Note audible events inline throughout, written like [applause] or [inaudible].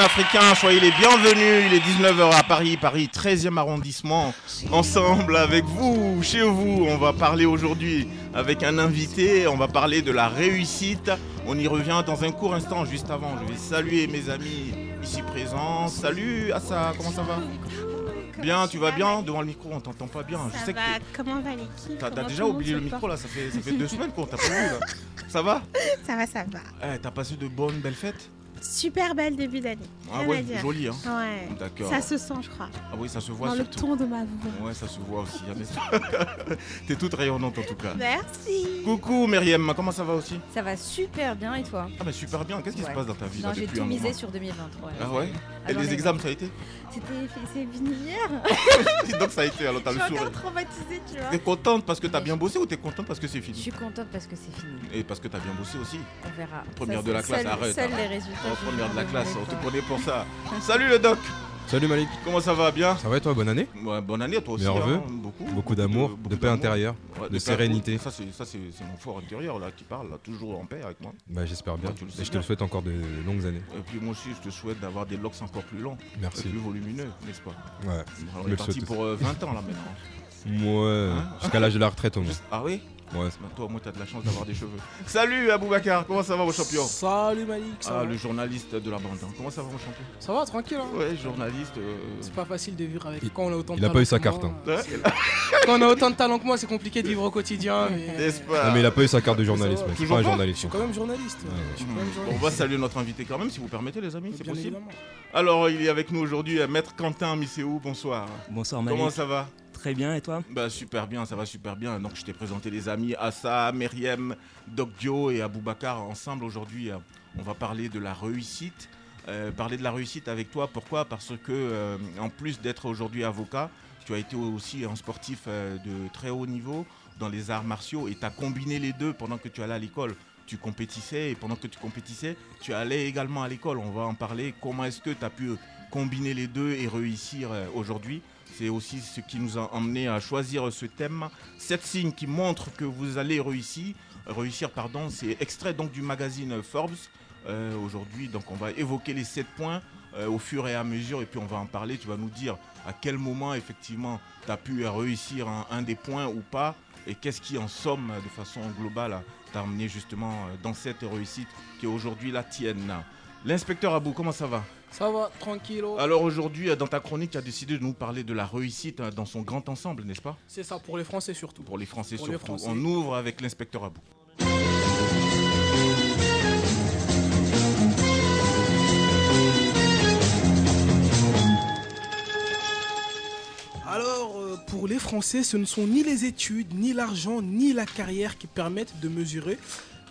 Africain. Soyez les bienvenus. Il est 19h à Paris, Paris 13e arrondissement. Ensemble avec vous, chez vous, on va parler aujourd'hui avec un invité. On va parler de la réussite. On y revient dans un court instant, juste avant. Je vais saluer mes amis ici présents. Salut Assa, comment ça va? Bien, tu vas bien? Devant le micro, on t'entend pas bien. Je Ça sais que va, t'es- comment va l'équipe? T'as déjà oublié le micro là, ça fait, ça fait deux semaines qu'on t'a pas vu là. Ça va? [laughs] Ça va, ça va. Eh, T'as passé de bonnes, belles fêtes? Super belle début d'année. Ah ouais, joli hein. Ouais. D'accord. Ça se sent, je crois. Ah oui, ça se voit Dans le ton de ma voix. Ouais, ça se voit aussi. hein, mais- [laughs] T'es toute rayonnante en tout cas. Merci. Coucou Myriam, comment ça va aussi? Ça va super bien et toi? Ah bah super bien, qu'est-ce qui se passe dans ta vie Non, là, j'ai tout misé sur 2023. là. Ah ouais? Et les examens ça a été C'était c'est venu [laughs] hier. Donc ça a été, alors t'as Je le suis encore sourire. traumatisée, tu vois. T'es contente parce que t'as bien bossé ou t'es contente parce que c'est Je fini suis contente parce que c'est fini. Et parce que t'as bien bossé aussi On verra. Première Ça, de la classe, seul- arrête, Seuls arrête. les résultats. Oh, Première de la classe, [laughs] on te connaît pour ça. Salut le doc Salut Malik, Comment ça va Bien ça va et toi Bonne année Ouais, Bonne année à toi aussi. Hein, beaucoup, Beaucoup d'amour, beaucoup de paix intérieure, Ouais, de sérénité. Ça c'est mon fort intérieur là qui parle, là, toujours en paix avec moi. Bah j'espère bien. Et je te le souhaite encore de longues années. Et puis moi aussi je te souhaite d'avoir des locks encore plus longs, Merci. plus volumineux, n'est-ce pas? Ouais. On me est parti pour euh, 20 ans là maintenant. Ouais, Hein? Jusqu'à l'âge de la retraite au moins. Ah oui? Ouais. Bah, Toi au moins t'as de la chance d'avoir des cheveux. Salut Aboubacar, comment ça va mon champion? Salut Malik, ça, Ah va? le journaliste de la bande. hein. Comment ça va mon champion? Ça va tranquille hein Ouais journaliste. euh, C'est pas facile de vivre avec Il- quand on a autant de il a talent pas eu sa carte, moi. ouais, [laughs] Quand on a autant de talent que moi, c'est compliqué de vivre au quotidien. Mais... N'est-ce pas? Non mais il a pas eu sa carte de journaliste, mec. Toujours pas un pas Je journaliste. suis quand même journaliste. Ouais. Je suis quand même Bon, on journaliste. va saluer notre invité quand même si vous permettez les amis, c'est possible? évidemment. Alors il est avec nous aujourd'hui, euh, Maître Quentin Misséou, bonsoir. Bonsoir Malik. Comment ça va? Très bien et toi Bah super bien, ça va super bien. Donc je t'ai présenté les amis Assa, Myriam, Doc Dio et Aboubacar ensemble aujourd'hui. euh, On va parler de la réussite. Euh, parler de la réussite avec toi, pourquoi? Parce que euh, en plus d'être aujourd'hui avocat, tu as été aussi un sportif de très haut niveau dans les arts martiaux et tu as combiné les deux pendant que tu allais à l'école. Tu compétissais et pendant que tu compétissais, tu allais également à l'école. On va en parler. Comment est-ce que tu as pu combiner les deux et réussir aujourd'hui? C'est aussi ce qui nous a emmené à choisir ce thème. Sept signes qui montrent que vous allez réussir. Réussir, pardon, c'est extrait donc du magazine Forbes. Euh, Aujourd'hui, donc on va évoquer les sept points euh, au fur et à mesure et puis on va en parler. Tu vas nous dire à quel moment effectivement tu as pu réussir un, un des points ou pas et qu'est-ce qui en somme de façon globale t'a amené justement euh, dans cette réussite qui est aujourd'hui la tienne. L'inspecteur Abou, comment ça va Ça va, tranquillo. alors aujourd'hui, euh, dans ta chronique, tu as décidé de nous parler de la réussite euh, dans son grand ensemble, n'est-ce pas C'est ça pour les Français surtout. Pour les Français Pour les surtout. Français. On ouvre avec l'inspecteur Abou. Alors, euh, pour les Français, ce ne sont ni les études, ni l'argent, ni la carrière qui permettent de mesurer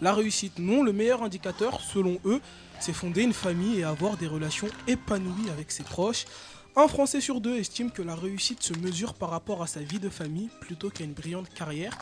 la réussite. Non, le meilleur indicateur, selon eux, c'est fonder une famille et avoir des relations épanouies avec ses proches. Un Français sur deux estime que la réussite se mesure par rapport à sa vie de famille plutôt qu'à une brillante carrière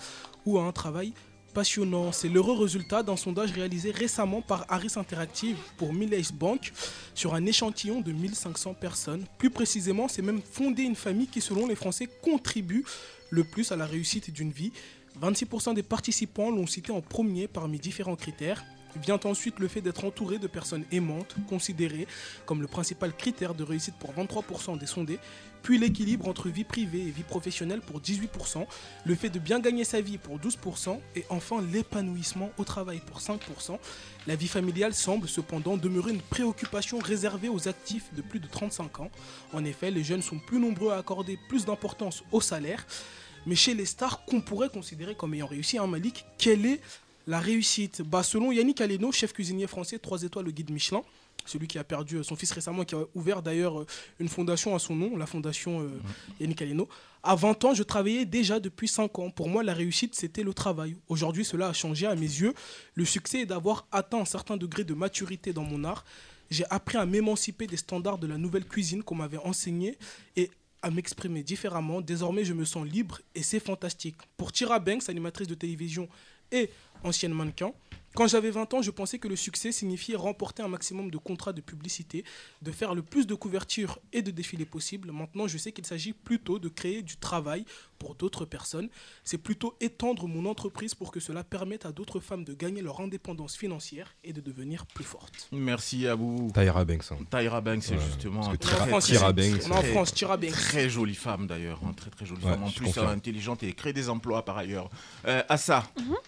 ou à un travail passionnant. C'est l'heureux résultat d'un sondage réalisé récemment par Harris Interactive pour Millais Bank sur un échantillon de 1500 personnes. Plus précisément, c'est même fonder une famille qui, selon les Français, contribue le plus à la réussite d'une vie. 26% des participants l'ont cité en premier parmi différents critères. Vient ensuite le fait d'être entouré de personnes aimantes, considéré comme le principal critère de réussite pour 23% des sondés, puis l'équilibre entre vie privée et vie professionnelle pour 18%, le fait de bien gagner sa vie pour 12%, et enfin l'épanouissement au travail pour 5%. La vie familiale semble cependant demeurer une préoccupation réservée aux actifs de plus de 35 ans. En effet, les jeunes sont plus nombreux à accorder plus d'importance au salaire. Mais chez les stars qu'on pourrait considérer comme ayant réussi, hein, Malik, quelle est la réussite bah, Selon Yannick Aleno, chef cuisinier français, 3 étoiles au guide Michelin, celui qui a perdu euh, son fils récemment, qui a ouvert d'ailleurs euh, une fondation à son nom, la fondation euh, Yannick Aleno. À 20 ans, je travaillais déjà depuis 5 ans. Pour moi, la réussite, c'était le travail. Aujourd'hui, cela a changé à mes yeux. Le succès est d'avoir atteint un certain degré de maturité dans mon art. J'ai appris à m'émanciper des standards de la nouvelle cuisine qu'on m'avait enseigné et à m'exprimer différemment. Désormais, je me sens libre et c'est fantastique. Pour Tira Banks, animatrice de télévision et ancienne mannequin, quand j'avais 20 ans, je pensais que le succès signifiait remporter un maximum de contrats de publicité, de faire le plus de couvertures et de défilés possible. Maintenant, je sais qu'il s'agit plutôt de créer du travail pour d'autres personnes. C'est plutôt étendre mon entreprise pour que cela permette à d'autres femmes de gagner leur indépendance financière et de devenir plus fortes. Merci à vous. Tyra Banks. hein. Tyra Banks, c'est Ouais, justement que On est en Tyra- France, Tyra. Banks, On est en très- France, Tira Banks. Très jolie femme d'ailleurs, hein, très très jolie Ouais, femme. En plus, euh, intelligente et crée des emplois par ailleurs. Euh, Assa,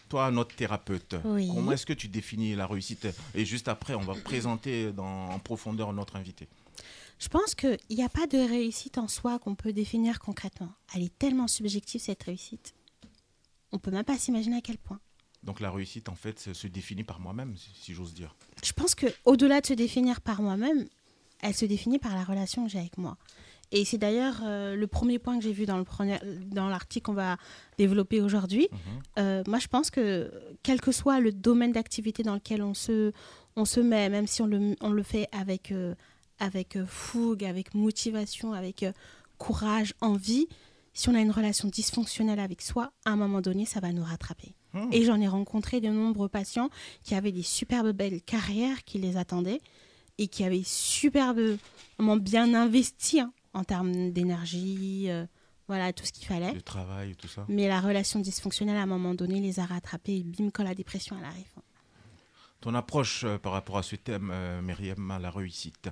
toi, notre thérapeute, Oui. comment est-ce que tu définis la réussite? Et juste après, on va présenter dans, en profondeur notre invité. Je pense qu'il n'y a pas de réussite en soi qu'on peut définir concrètement. Elle est tellement subjective, cette réussite. On peut même pas s'imaginer à quel point. Donc la réussite, en fait, se, définit par moi-même, si, j'ose dire. Je pense que au-delà de se définir par moi-même, elle se définit par la relation que j'ai avec moi. Et c'est d'ailleurs euh, le premier point que j'ai vu dans le premier- dans l'article qu'on va développer aujourd'hui. Mhm. Euh, moi, je pense que quel que soit le domaine d'activité dans lequel on se, on se met, même si on le, on le fait avec, euh, avec euh, fougue, avec motivation, avec euh, courage, envie, si on a une relation dysfonctionnelle avec soi, à un moment donné, ça va nous rattraper. Hmm. Et j'en ai rencontré de nombreux patients qui avaient des superbes belles carrières qui les attendaient et qui avaient superbement bien investi hein, en termes d'énergie, euh, voilà, tout ce qu'il fallait. Le travail, tout ça. Mais la relation dysfonctionnelle, à un moment donné, les a rattrapés et bim, quand la dépression, elle arrive. Ton approche euh, par rapport à ce thème, euh, Myriam, à la réussite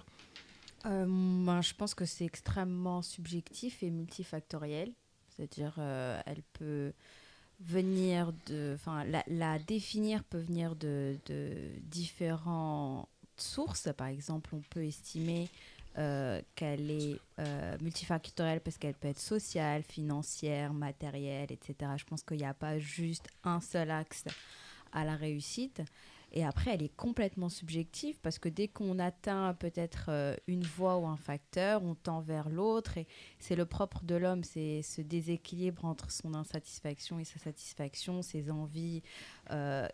Euh, ben, je pense que c'est extrêmement subjectif et multifactoriel. C'est-à-dire, euh, elle peut venir de. La définir peut venir de, de différentes sources. Par exemple, on peut estimer euh, qu'elle est euh, multifactorielle parce qu'elle peut être sociale, financière, matérielle, etc. Je pense qu'il n'y a pas juste un seul axe à la réussite. Et après, elle est complètement subjective parce que dès qu'on atteint peut-être euh, une voie ou un facteur, on tend vers l'autre. Et c'est le propre de l'homme, c'est ce déséquilibre entre son insatisfaction et sa satisfaction, ses envies euh,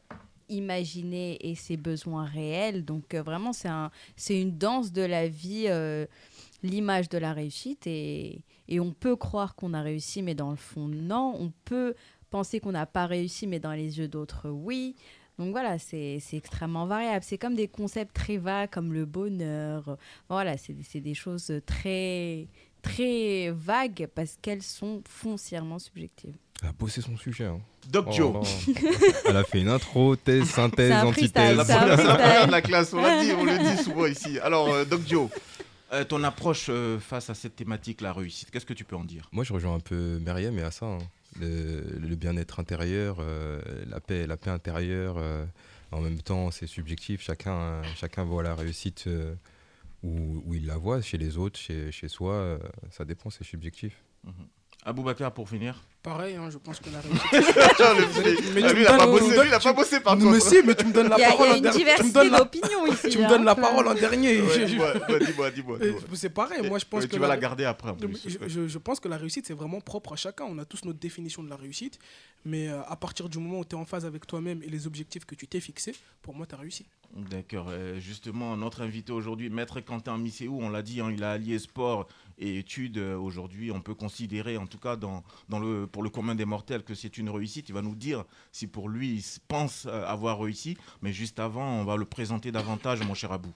imaginées et ses besoins réels. Donc euh, vraiment, c'est un, c'est une danse de la vie, l'image de la réussite. Et on peut croire qu'on a réussi, mais dans le fond, non. On peut penser qu'on n'a pas réussi, mais dans les yeux d'autres, oui. Donc voilà, c'est c'est extrêmement variable. C'est comme des concepts très vagues, comme le bonheur. Voilà, c'est c'est des choses très, très vagues parce qu'elles sont foncièrement subjectives. Elle a bossé son sujet. hein. Doc Oh Joe. Elle a fait une intro, thèse, synthèse, antithèse. La première de la classe, on dit, on le dit souvent ici. Alors, euh, Doc Joe, euh, ton approche euh, face à cette thématique, la réussite, qu'est-ce que tu peux en dire? Moi, je rejoins un peu Myriam et à ça. hein. Le, bien-être intérieur, euh, la paix, la paix intérieure. euh, en même temps, c'est subjectif. Chacun, chacun voit la réussite euh, où, il la voit, chez les autres, chez, chez soi. ça dépend, c'est subjectif. Aboubacar, pour finir. Pareil, hein, je pense que la [laughs] réussite. Mais tu lui, me il a pas donnes- bossé, me lui, il a donnes- pas bossé par Non, mais si, mais tu me donnes la Il y a, il y parole a en une dernier. Tu me diversité donnes la, d'opinions ici. tu me hein. donnes la parole en dernier. Ouais, [laughs] Je- je- dis-moi, dis-moi, dis-moi, dis-moi. C'est pareil, moi je pense que tu vas la- la garder après. en Non, mais plus. je, je- je pense que la réussite, c'est vraiment propre à chacun. On a tous notre définition de la réussite. Mais euh, à partir du moment où tu es en phase avec toi-même et les objectifs que tu t'es fixés, pour moi, tu as réussi. D'accord. euh, justement, notre invité aujourd'hui, Maître Quentin Misséou, on l'a dit, hein, il a allié sport et études. Euh, Aujourd'hui, on peut considérer, en tout cas pour le commun des mortels, que c'est une réussite. Il va nous dire si pour lui, il pense euh, avoir réussi. Mais juste avant, on va le présenter davantage, mon cher Abou.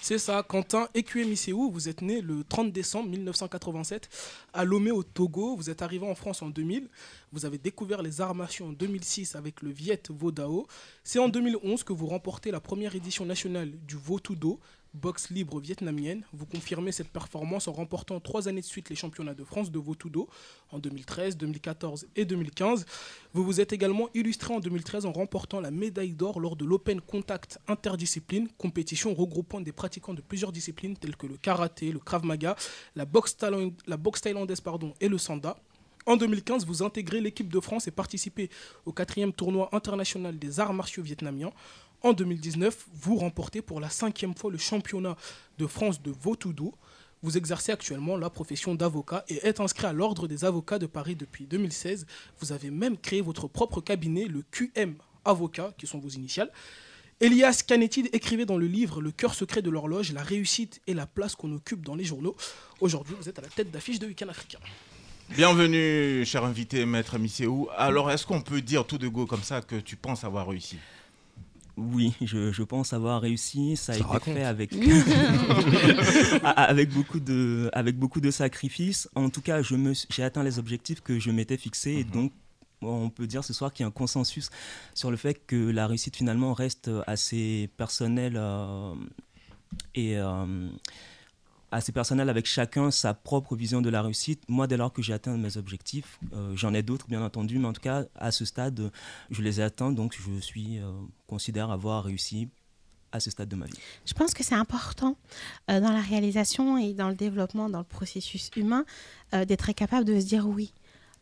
C'est ça, Quentin Ekwemiseou, vous êtes né le 30 décembre 1987 à Lomé au Togo. Vous êtes arrivé en France en 2000. Vous avez découvert les arts martiaux en 2006 avec le Viet Vodao. C'est en 2011 que vous remportez la première édition nationale du Votudo, boxe libre vietnamienne. Vous confirmez cette performance en remportant trois années de suite les championnats de France de Votudo en 2013, 2014 et 2015. Vous vous êtes également illustré en 2013 en remportant la médaille d'or lors de l'Open Contact Interdiscipline, compétition regroupant des pratiquants de plusieurs disciplines telles que le karaté, le krav maga, la boxe, la boxe thaïlandaise pardon, et le sanda. En 2015, vous intégrez l'équipe de France et participez au quatrième tournoi international des arts martiaux vietnamiens. En 2019, vous remportez pour la cinquième fois le championnat de France de Votudo. Vous exercez actuellement la profession d'avocat et êtes inscrit à l'Ordre des avocats de Paris depuis 2016. Vous avez même créé votre propre cabinet, le QM Avocat, qui sont vos initiales. Elias Canetti écrivait dans le livre Le cœur secret de l'horloge, la réussite et la place qu'on occupe dans les journaux. Aujourd'hui, vous êtes à la tête d'affiche de Week-end. Bienvenue, cher invité, maître Misséou. Alors, est-ce qu'on peut dire tout de go comme ça que tu penses avoir réussi? Oui, je, je pense avoir réussi. Ça a Ça été raconte. fait avec, [laughs] [laughs] avec, beaucoup de, avec beaucoup de sacrifices. En tout cas, je me suis- j'ai atteint les objectifs que je m'étais fixés. Et Mhm. donc, on peut dire ce soir qu'il y a un consensus sur le fait que la réussite finalement reste assez personnelle euh, et euh, assez personnelle avec chacun sa propre vision de la réussite. Moi, dès lors que j'ai atteint mes objectifs, euh, j'en ai d'autres bien entendu, mais en tout cas, à ce stade, je les ai atteints, donc je suis euh, considère avoir réussi à ce stade de ma vie. Je pense que c'est important euh, dans la réalisation et dans le développement, dans le processus humain, d'être capable de se dire oui,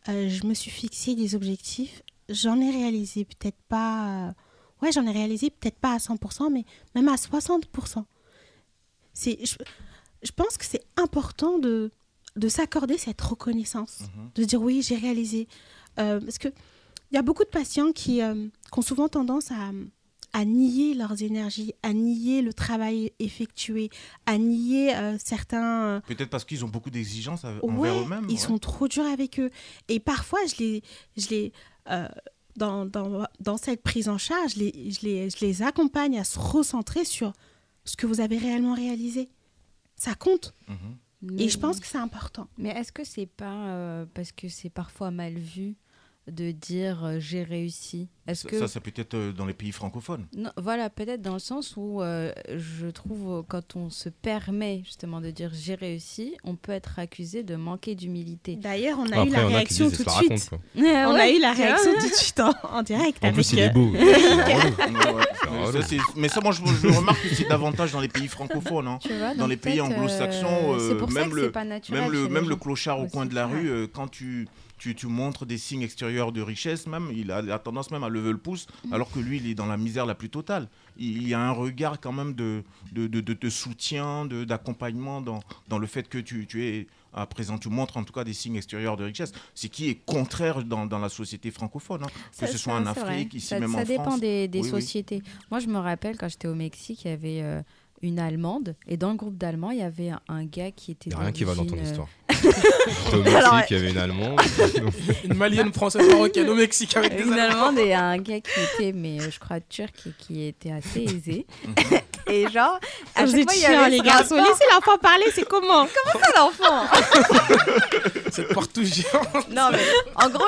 je me suis fixé des objectifs, j'en ai réalisé peut-être pas, ouais, j'en ai réalisé peut-être pas à 100%, mais même à 60%. C'est, je pense que c'est important de, de s'accorder cette reconnaissance, Mhm. de dire oui, j'ai réalisé. Euh, parce que il y a beaucoup de patients qui, euh, qui ont souvent tendance à, à nier leurs énergies, à nier le travail effectué, à nier euh, certains... euh, Peut-être parce qu'ils ont beaucoup d'exigences ouais, envers eux-mêmes. ils ouais. sont trop durs avec eux. Et parfois, je les... Je les dans, dans, dans cette prise en charge, je les, je, les, je les accompagne à se recentrer sur ce que vous avez réellement réalisé. Ça compte. Mhm. Et je pense que c'est important. Mais est-ce que c'est pas euh, parce que c'est parfois mal vu de dire euh, j'ai réussi Est-ce Ça, que ça, c'est peut-être euh, dans les pays francophones. Non, voilà, peut-être dans le sens où euh, je trouve quand on se permet justement de dire j'ai réussi, on peut être accusé de manquer d'humilité. D'ailleurs, on a Après, eu la réaction tout de ça raconte, suite. [laughs] On a eu la réaction tout de suite en, en direct. En avec, plus, il est beau. [laughs] Mais ça, ça, moi, je, je remarque que c'est davantage dans les pays francophones. hein. Tu vois, Dans les pays anglo-saxons, euh, ça même le- c'est pas naturel Même le, même le clochard au coin de la rue, quand tu, tu, tu montres des signes extérieurs de richesse, même, il a, il a tendance même à lever le pouce, Mm. alors que lui, il est dans la misère la plus totale. Il, il y a un regard quand même de, de, de, de- soutien, de- d'accompagnement dans, dans le fait que tu, tu es à présent, tu montres en tout cas des signes extérieurs de richesse, ce qui est contraire dans, dans la société francophone, hein. que Ça- ce soit ça, en. Afrique, ici ça, même ça en dépend France. des, des Oui, oui. sociétés. Moi, je me rappelle quand j'étais au Mexique, il y avait euh, une Allemande, et dans le groupe d'Allemands, il y avait un, un gars qui était. Il n'y a rien qui va dans ton euh, histoire. J'étais au Alors, il y avait une Allemande. [laughs] Une malienne française marocaine au Mexique avec des Une Allemands. Allemande et un gars qui était, mais euh, je crois, turc et qui était assez aisé. [laughs] Et genre, à Vous chaque fois, il y avait les garçons. Laissez l'enfant parler, c'est comment [laughs] Comment ça, l'enfant Cette porte géante. Non, mais en gros,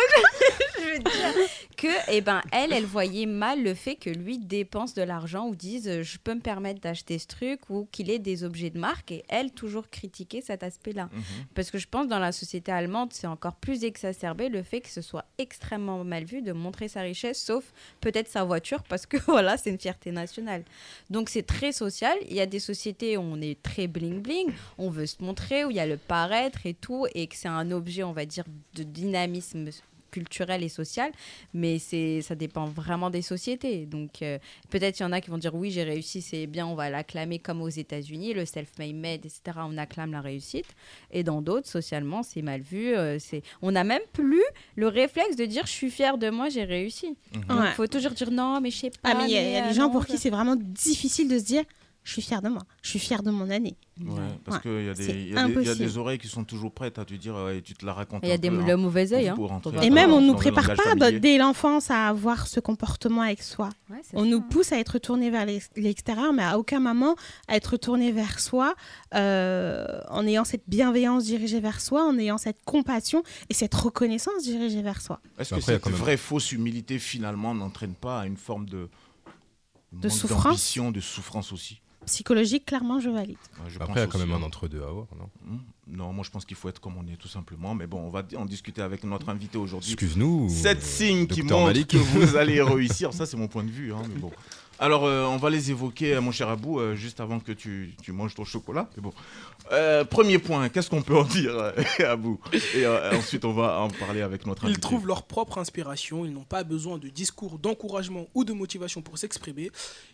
je veux dire que, eh ben, elle, elle voyait mal le fait que lui dépense de l'argent ou dise euh, je peux me permettre d'acheter ce truc ou qu'il ait des objets de marque et elle toujours critiquer cet aspect-là. Mhm. Parce que je pense dans la société allemande, c'est encore plus exacerbé le fait que ce soit extrêmement mal vu de montrer sa richesse, sauf peut-être sa voiture, parce que [laughs] voilà, c'est une fierté nationale. Donc c'est très social. Il y a des sociétés où on est très bling-bling, on veut se montrer, où il y a le paraître et tout, et que c'est un objet, on va dire, de dynamisme culturel et social, mais c'est ça dépend vraiment des sociétés. Donc euh, peut-être il y en a qui vont dire oui j'ai réussi, c'est bien, on va l'acclamer comme aux États-Unis, le self-made, etc. On acclame la réussite. Et dans d'autres, socialement, c'est mal vu. euh, c'est on n'a même plus le réflexe de dire je suis fier de moi, j'ai réussi. Mhm. Il Ouais. faut toujours dire non, mais je sais pas. Ah, mais il y y a des euh, gens pour qui c'est vraiment difficile de se dire je suis fier de moi, je suis fier de mon année. Ouais, parce Ouais. qu'il y, a des- C'est il y, a des- il y a des impossible. oreilles qui sont toujours prêtes à te dire ouais, tu te la racontes. Il y a des, peu, hein. le mauvais œil. hein. Et même, on ne nous prépare pas familier. dès l'enfance à avoir ce comportement avec soi. On ça, nous hein. pousse à être tourné vers l'ex- l'extérieur, mais à aucun moment à être tourné vers soi, euh, en ayant cette bienveillance dirigée vers soi, en ayant cette compassion et cette reconnaissance dirigée vers soi. Est-ce que Après, cette même- vraie fausse humilité finalement n'entraîne pas à une forme de, De souffrance de souffrance aussi? Psychologique, clairement, je valide. Ouais, je Après, il y a quand même un hein. entre-deux à avoir, non Hmm. Non, moi je pense qu'il faut être comme on est tout simplement. Mais bon, on va en discuter avec notre invité aujourd'hui. Excuse-nous. Sept euh, signes qui montrent Malik. que vous [laughs] allez réussir. Ça, c'est mon point de vue. hein, mais bon. Alors, euh, on va les évoquer, euh, mon cher Abou, euh, juste avant que tu, tu manges ton chocolat. Mais bon. Euh, premier point, qu'est-ce qu'on peut en dire, [laughs] Abou? Et ensuite, on va en parler avec notre Ils invité. trouvent leur propre inspiration, ils n'ont pas besoin de discours d'encouragement ou de motivation pour s'exprimer.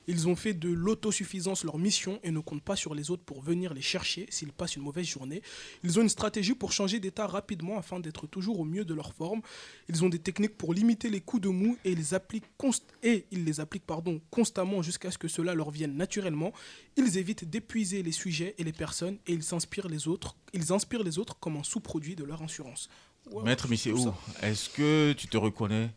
Ils ont fait de l'autosuffisance leur mission et ne comptent pas sur les autres pour venir les chercher s'ils passent une mauvaise journée. Ils ont une stratégie pour changer d'état rapidement afin d'être toujours au mieux de leur forme. Ils ont des techniques pour limiter les coups de mou et ils les appliquent, const- et ils les appliquent pardon, constamment jusqu'à ce que cela leur vienne naturellement. Ils évitent d'épuiser les sujets et les personnes et ils s'inspirent les autres. Ils inspirent les autres comme un sous-produit de leur assurance. Voilà, Maître Misséou, est-ce que tu te reconnais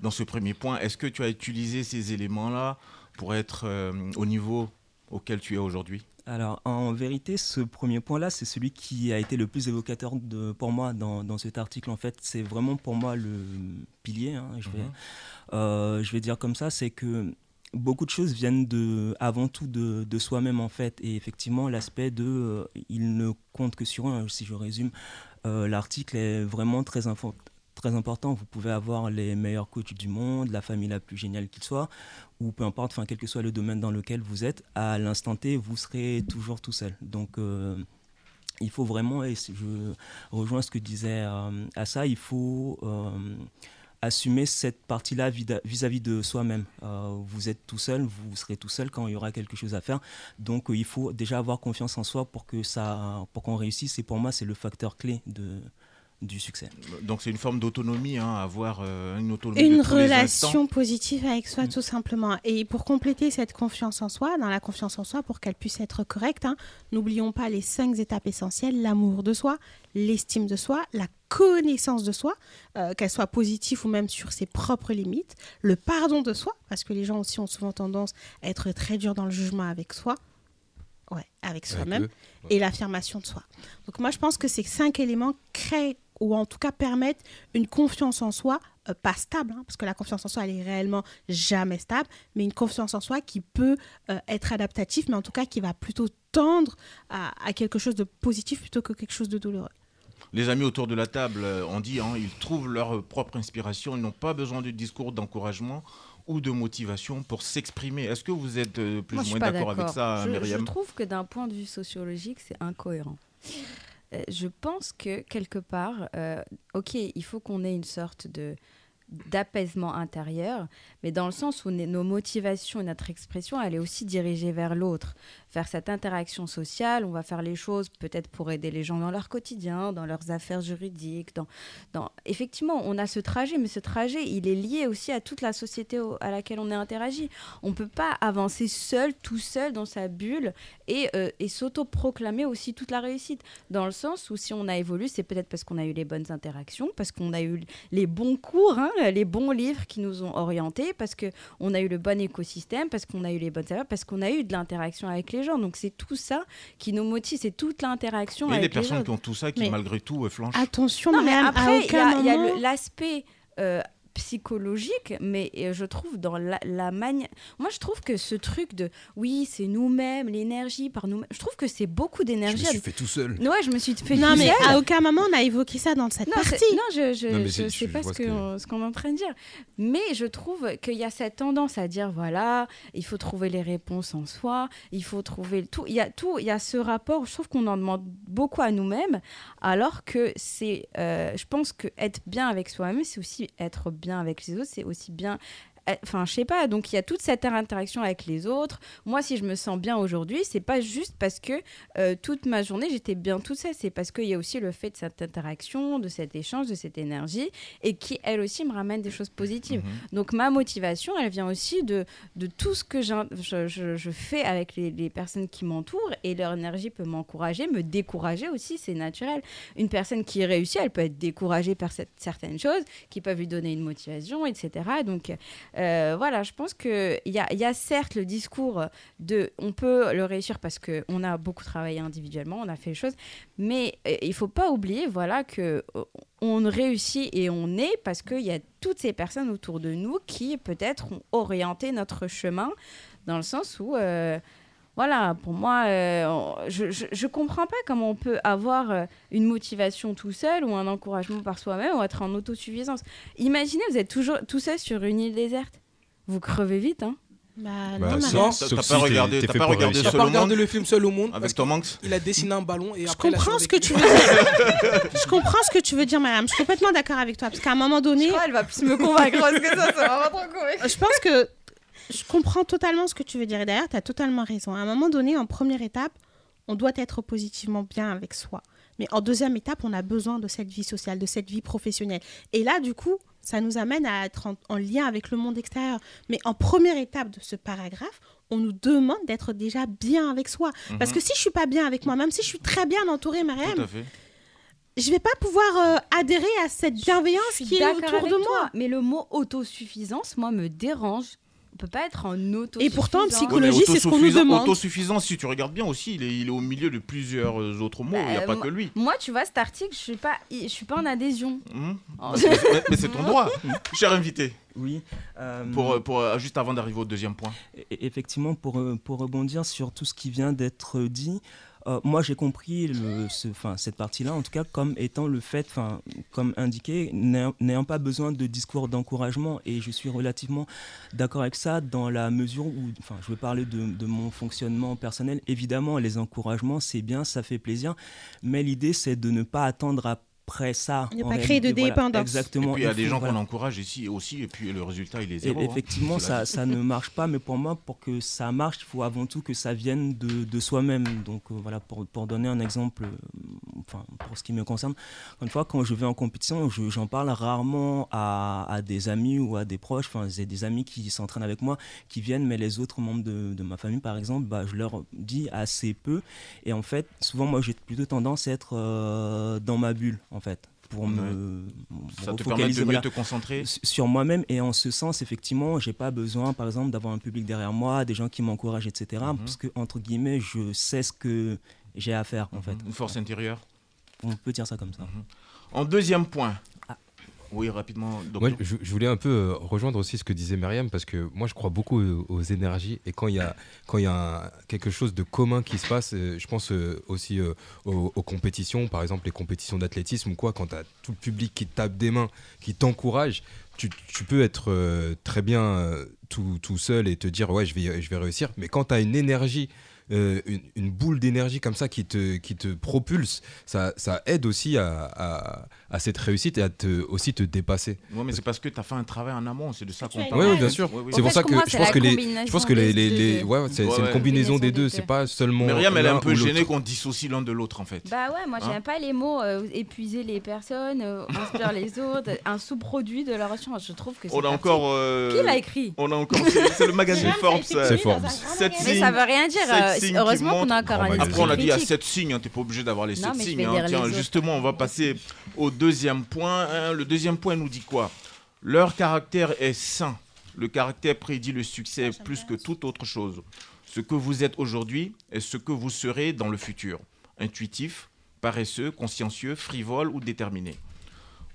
dans ce premier point? Est-ce que tu as utilisé ces éléments-là pour être euh, au niveau auquel tu es aujourd'hui? Alors, en vérité, ce premier point-là, c'est celui qui a été le plus évocateur de, pour moi dans, dans cet article. En fait, c'est vraiment pour moi le pilier. hein, je, vais, Mhm. euh, je vais dire comme ça, c'est que beaucoup de choses viennent de, avant tout de, soi-même, en fait. Et effectivement, l'aspect de euh, il ne compte que sur un, si je résume, euh, l'article est vraiment très important. Très important, vous pouvez avoir les meilleurs coachs du monde, la famille la plus géniale qu'il soit, ou peu importe, enfin, quel que soit le domaine dans lequel vous êtes, à l'instant T, vous serez toujours tout seul. Donc, euh, il faut vraiment, et je rejoins ce que disait Assa, il faut assumer cette partie-là vis-à-vis de soi-même. Euh, vous êtes tout seul, vous serez tout seul quand il y aura quelque chose à faire. Donc, euh, il faut déjà avoir confiance en soi pour que ça, pour qu'on réussisse. Et pour moi, c'est le facteur clé de, du succès. Donc, c'est une forme d'autonomie, hein, avoir euh, une autonomie Une de tous les relation positive avec soi, Mm. tout simplement. Et pour compléter cette confiance en soi, dans la confiance en soi, pour qu'elle puisse être correcte, hein, n'oublions pas les cinq étapes essentielles l'amour de soi, l'estime de soi, la connaissance de soi, euh, qu'elle soit positive ou même sur ses propres limites, le pardon de soi, parce que les gens aussi ont souvent tendance à être très durs dans le jugement avec soi, ouais, avec soi-même, et l'affirmation de soi. Donc moi, je pense que ces cinq éléments créent ou en tout cas permettent une confiance en soi euh, pas stable, hein, parce que la confiance en soi, elle est réellement jamais stable, mais une confiance en soi qui peut euh, être adaptative, mais en tout cas qui va plutôt tendre à, à quelque chose de positif plutôt que quelque chose de douloureux. Les amis autour de la table, euh, on dit, hein, ils trouvent leur propre inspiration, ils n'ont pas besoin de discours d'encouragement ou de motivation pour s'exprimer. Est-ce que vous êtes plus Moi, ou je moins d'accord avec ça, je, je Myriam? trouve que d'un point de vue sociologique, c'est incohérent. Euh, je pense que quelque part, euh, ok, il faut qu'on ait une sorte de d'apaisement intérieur, mais dans le sens où nos motivations et notre expression, elle est aussi dirigée vers l'autre, vers cette interaction sociale. On va faire les choses peut-être pour aider les gens dans leur quotidien, dans leurs affaires juridiques. Dans, dans... Effectivement, on a ce trajet, mais ce trajet, il est lié aussi à toute la société à laquelle on est interagi. On peut pas avancer seul, tout seul, dans sa bulle et, euh, et s'auto-proclamer aussi toute la réussite. Dans le sens où si on a évolué, c'est peut-être parce qu'on a eu les bonnes interactions, parce qu'on a eu les bons cours, hein, les bons livres qui nous ont orientés, parce qu'on a eu le bon écosystème, parce qu'on a eu les bonnes saveurs, parce qu'on a eu de l'interaction avec les gens. Donc c'est tout ça qui nous motive, c'est toute l'interaction Et les avec les personnes qui ont tout ça, qui Mais- malgré tout euh, flanchent. Attention, Non, mais à après, il y a, l'aspect euh, psychologique, mais euh, je trouve dans la, la manière. Moi, je trouve que ce truc de oui, c'est nous-mêmes, l'énergie par nous-mêmes, je trouve que c'est beaucoup Je me d'énergie. suis fait tout seul. Ouais, je me suis fait Non, tout mais à aucun moment on a évoqué ça dans cette Non, partie. non, je je, Non, je sais pas ce qu'on est en train de dire. Mais je trouve qu'il y a cette tendance à dire voilà, il faut trouver les réponses en soi, il faut trouver tout. Il y a tout, il y a ce rapport. Je trouve qu'on en demande beaucoup à nous-mêmes, alors que c'est, euh, je pense que être bien avec soi-même, c'est aussi être bien avec les autres, c'est aussi bien. Euh, Enfin, je sais pas. Donc, il y a toute cette interaction avec les autres. Moi, si je me sens bien aujourd'hui, c'est pas juste parce que euh, toute ma journée, j'étais bien toute seule. C'est parce qu'il y a aussi le fait de cette interaction, de cet échange, de cette énergie, et qui, elle aussi, me ramène des choses positives. Mhm. Donc, ma motivation, elle vient aussi de, de tout ce que je, je- je fais avec les, les personnes qui m'entourent, et leur énergie peut m'encourager, me décourager aussi, c'est naturel. Une personne qui réussit, elle peut être découragée par cette- certaines choses, qui peuvent lui donner une motivation, etc. Donc, euh, voilà, je pense qu'il y a, y a certes le discours de on peut le réussir parce qu'on a beaucoup travaillé individuellement, on a fait les choses, mais euh, il faut pas oublier voilà, que euh, on réussit et on est parce qu'il y a toutes ces personnes autour de nous qui peut-être ont orienté notre chemin dans le sens où. euh, voilà, pour moi, euh, je, je, je comprends pas comment on peut avoir euh, une motivation tout seul ou un encouragement par soi-même ou être en autosuffisance. Imaginez, vous êtes toujours tout seul sur une île déserte. Vous crevez vite, hein Bah, Bah, non. T'as sauf t'as si pas regardé, t'as pas regardé. T'as Seul pas au regardé monde le film Seul au monde avec Tom Hanks Il a dessiné un ballon et Je après comprends ce que tu veux dire. [laughs] Je comprends ce que tu veux dire, madame. Je suis complètement d'accord avec toi. Parce qu'à un moment donné, Je crois qu'elle va plus me convaincre parce que ça, ça va pas trop convaincre. je pense que je comprends totalement ce que tu veux dire. Et d'ailleurs, tu as totalement raison. À un moment donné, en première étape, on doit être positivement bien avec soi. Mais en deuxième étape, on a besoin de cette vie sociale, de cette vie professionnelle. Et là, du coup, ça nous amène à être en, en lien avec le monde extérieur. Mais en première étape de ce paragraphe, on nous demande d'être déjà bien avec soi. Parce que si je suis pas bien avec moi, même si je suis très bien entourée, Tout Mariam, à fait. je vais pas pouvoir euh, adhérer à cette bienveillance qui est autour avec de toi, moi. Mais le mot autosuffisance, moi, me dérange. On peut pas être en autosuffisance. Et pourtant, en psychologie, c'est ce qu'on nous demande. Autosuffisant, si tu regardes bien aussi, il est, il est au milieu de plusieurs euh, autres mots. Il n'y a Bah, pas que lui. Moi, tu vois, cet article, je suis pas, je suis pas en adhésion. Hum. Oh. Mais, mais- c'est ton droit, [laughs] cher invité. Oui. euh, Pour, euh, pour, juste avant d'arriver au deuxième point. E- Effectivement, pour, pour rebondir sur tout ce qui vient d'être dit, euh, moi j'ai compris le, ce, cette partie-là, en tout cas, comme étant le fait, comme indiqué, n'ayant pas besoin de discours d'encouragement. Et je suis relativement d'accord avec ça dans la mesure où, enfin, je vais parler de, mon fonctionnement personnel. Évidemment, les encouragements, c'est bien, ça fait plaisir, mais l'idée, c'est de ne pas attendre après ça. Ne pas créer de voilà, dépendance. Et exactement. puis il y a des gens voilà. qu'on encourage ici aussi, et puis le résultat, il est zéro. hein. effectivement, ça, ça ne [laughs] marche pas, mais pour moi, pour que ça marche, il faut avant tout que ça vienne de, de soi-même. Donc euh, voilà, pour, pour donner un exemple, euh, enfin, pour ce qui me concerne, une fois, quand je vais en compétition, je- j'en parle rarement à, à des amis ou à des proches. Enfin, j'ai des amis qui s'entraînent avec moi, qui viennent, mais les autres membres de, de ma famille, par exemple, bah, je leur dis assez peu. Et en fait, souvent, moi, j'ai plutôt tendance à être euh, dans ma bulle, en fait. Pour me, me Ça te permet de mieux voilà te concentrer? sur moi-même et en ce sens effectivement j'ai pas besoin par exemple d'avoir un public derrière moi des gens qui m'encouragent etc Mhm. parce que entre guillemets je sais ce que j'ai à faire en fait Une force intérieure? on peut dire ça comme ça En deuxième point. Oui, rapidement. Moi, je, voulais un peu euh, rejoindre aussi ce que disait Myriam parce que moi, je crois beaucoup aux, aux énergies et quand il y a quand il y a quelque chose de commun qui se passe, euh, je pense euh, aussi euh, aux, compétitions, par exemple les compétitions d'athlétisme ou quoi, quand tu as tout le public qui te tape des mains, qui t'encourage, tu, tu peux être euh, très bien euh, tout, tout seul et te dire ouais, je vais, je vais réussir. Mais quand tu as une énergie euh, une, une boule d'énergie comme ça qui te, qui te propulse, ça, ça aide aussi à, à- à cette réussite et à te, aussi te dépasser. Ouais, mais c'est parce que tu as fait un travail en amont, c'est de ça Tu qu'on parle. Oui, Ouais, oui, bien sûr. C'est pour ça que moi, je pense que les, je pense que les, les, ouais, c'est Ouais, une combinaison des deux. C'est pas seulement. Myriam, elle est un peu gênée qu'on dissocie l'un de l'autre, en fait. Bah ouais, moi Hein j'aime pas les mots euh, épuiser les personnes, euh, inspire les autres, un sous-produit de la recherche. Je trouve que c'est. On a encore. euh, Qui l'a écrit On a encore. C'est le magazine Forbes. C'est Forbes. Mais ça veut rien dire. Signes heureusement qu'on a un. Après, on a dit il y a critique. sept signes, hein, t'es pas obligé d'avoir les Non, sept mais je signes. vais hein. les Tiens, justement, on va passer au deuxième point. hein. Le deuxième point nous dit quoi? Leur caractère est sain. Le caractère prédit le succès j'aime plus que toute autre chose. Ce que vous êtes aujourd'hui est ce que vous serez dans le futur. Intuitif, paresseux, consciencieux, frivole ou déterminé.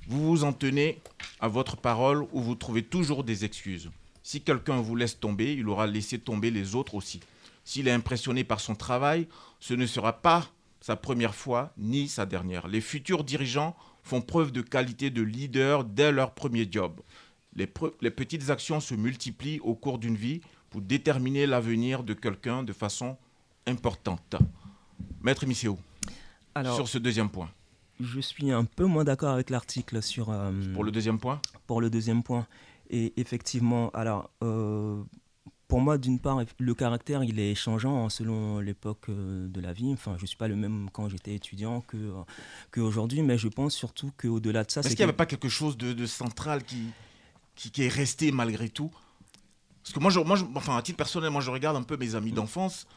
Vous vous en tenez à votre parole ou vous trouvez toujours des excuses. Si quelqu'un vous laisse tomber, il aura laissé tomber les autres aussi. S'il est impressionné par son travail, ce ne sera pas sa première fois ni sa dernière. Les futurs dirigeants font preuve de qualité de leader dès leur premier job. Les, petites actions se multiplient au cours d'une vie pour déterminer l'avenir de quelqu'un de façon importante. Maître Misséo, alors sur ce deuxième point. je suis un peu moins d'accord avec l'article sur euh, Pour le deuxième point? pour le deuxième point et effectivement alors euh, pour moi, d'une part, le caractère, il est changeant hein, selon l'époque euh, de la vie. Enfin, je ne suis pas le même quand j'étais étudiant que, euh, qu'aujourd'hui, mais je pense surtout qu'au-delà de ça, Est-ce qu'il n'y avait pas quelque chose de, de central qui, qui, qui est resté malgré tout? Parce que moi, je, moi je- enfin, à titre personnel, moi, je regarde un peu mes amis d'enfance.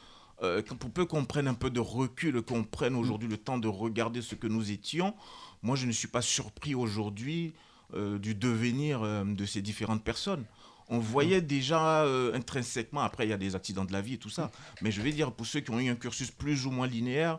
euh, pour peu qu'on prenne un peu de recul, qu'on prenne aujourd'hui le temps de regarder ce que nous étions, moi, je ne suis pas surpris aujourd'hui euh, du devenir euh, de ces différentes personnes. On voyait déjà euh, intrinsèquement, après il y a des accidents de la vie et tout ça, mais je vais dire pour ceux qui ont eu un cursus plus ou moins linéaire,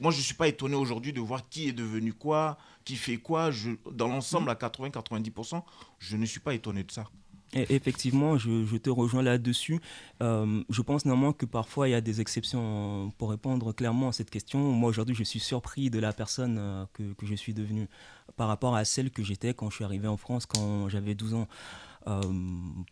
moi je ne suis pas étonné aujourd'hui de voir qui est devenu quoi, qui fait quoi. Dans l'ensemble, à 80-90%, je ne suis pas étonné de ça. Effectivement, je, te rejoins là-dessus. Euh, je pense néanmoins que parfois il y a des exceptions euh, pour répondre clairement à cette question. Moi aujourd'hui, je suis surpris de la personne que, que je suis devenue par rapport à celle que j'étais quand je suis arrivé en France, quand j'avais 12 ans. Euh,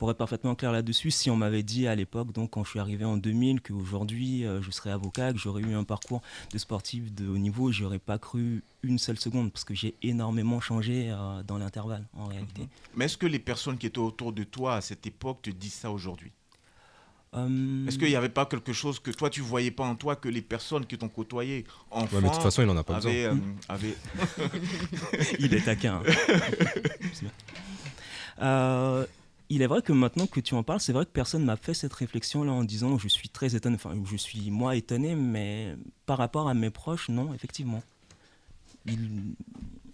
pour être parfaitement clair là-dessus, si on m'avait dit à l'époque, donc quand je suis arrivé en 2000, qu'aujourd'hui euh, je serais avocat, que j'aurais eu un parcours de sportif de haut niveau, j'aurais pas cru une seule seconde parce que j'ai énormément changé euh, dans l'intervalle en réalité. Mais est-ce que les personnes qui étaient autour de toi à cette époque te disent ça aujourd'hui? Euh, Est-ce qu'il n'y avait pas quelque chose que toi tu voyais pas en toi que les personnes qui t'ont côtoyé enfant Ouais, mais de toute façon, il en a pas besoin. avaient, euh, [laughs] avaient- Il est taquin. [laughs] Bien. Euh, il est vrai que maintenant que tu en parles, c'est vrai que personne m'a fait cette réflexion-là en disant je suis très étonné, enfin je suis moi étonné, mais par rapport à mes proches, non, effectivement. Il-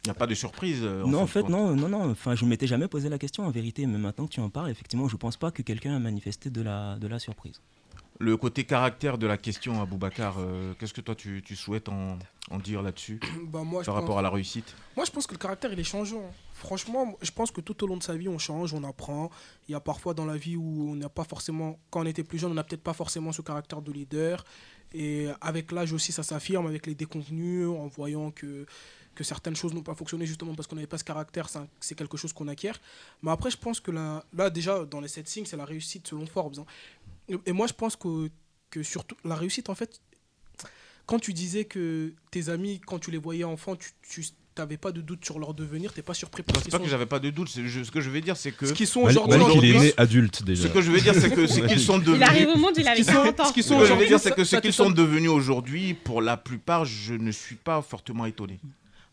n'y a pas de surprise. euh, non, en fait, compte. non, non, non. Enfin, je m'étais jamais posé la question en vérité, mais maintenant que tu en parles, effectivement, je pense pas que quelqu'un a manifesté de la, de la surprise. Le côté caractère de la question, Aboubacar, euh, qu'est-ce que toi tu, tu souhaites en, en dire là-dessus [clears throat] Bah, moi, par pense- rapport à la réussite? Moi, je pense que le caractère, il est changeant. Franchement, je pense que tout au long de sa vie, on change, on apprend. Il y a parfois dans la vie où on n'a pas forcément, quand on était plus jeune, on n'a peut-être pas forcément ce caractère de leader. Et avec l'âge aussi, ça s'affirme, avec les déconvenus, en voyant que, que certaines choses n'ont pas fonctionné justement parce qu'on n'avait pas ce caractère, c'est quelque chose qu'on acquiert. Mais après, je pense que là, là déjà, dans les sept signes, c'est la réussite selon Forbes. hein. Et, moi, je pense que, que surtout, la réussite, en fait, quand tu disais que tes amis, quand tu les voyais enfants, tu, tu n'avais pas de doute sur leur devenir, t'es pas surpris par Non, ce C'est pas sont. que j'avais pas de doute, ce que je veux dire, c'est que. Ce qu'ils sont aujourd'hui. Malik, il est né adulte déjà. Ce que je veux dire, c'est que ce qu'ils sont devenus. Il arrive au monde, il a Ce qu'ils sont- 40 ans. ce qu'ils sont que je veux aujourd'hui, dire, c'est ça- que ce ça qu'ils t'étonne sont devenus aujourd'hui, pour la plupart, je ne suis pas fortement étonné.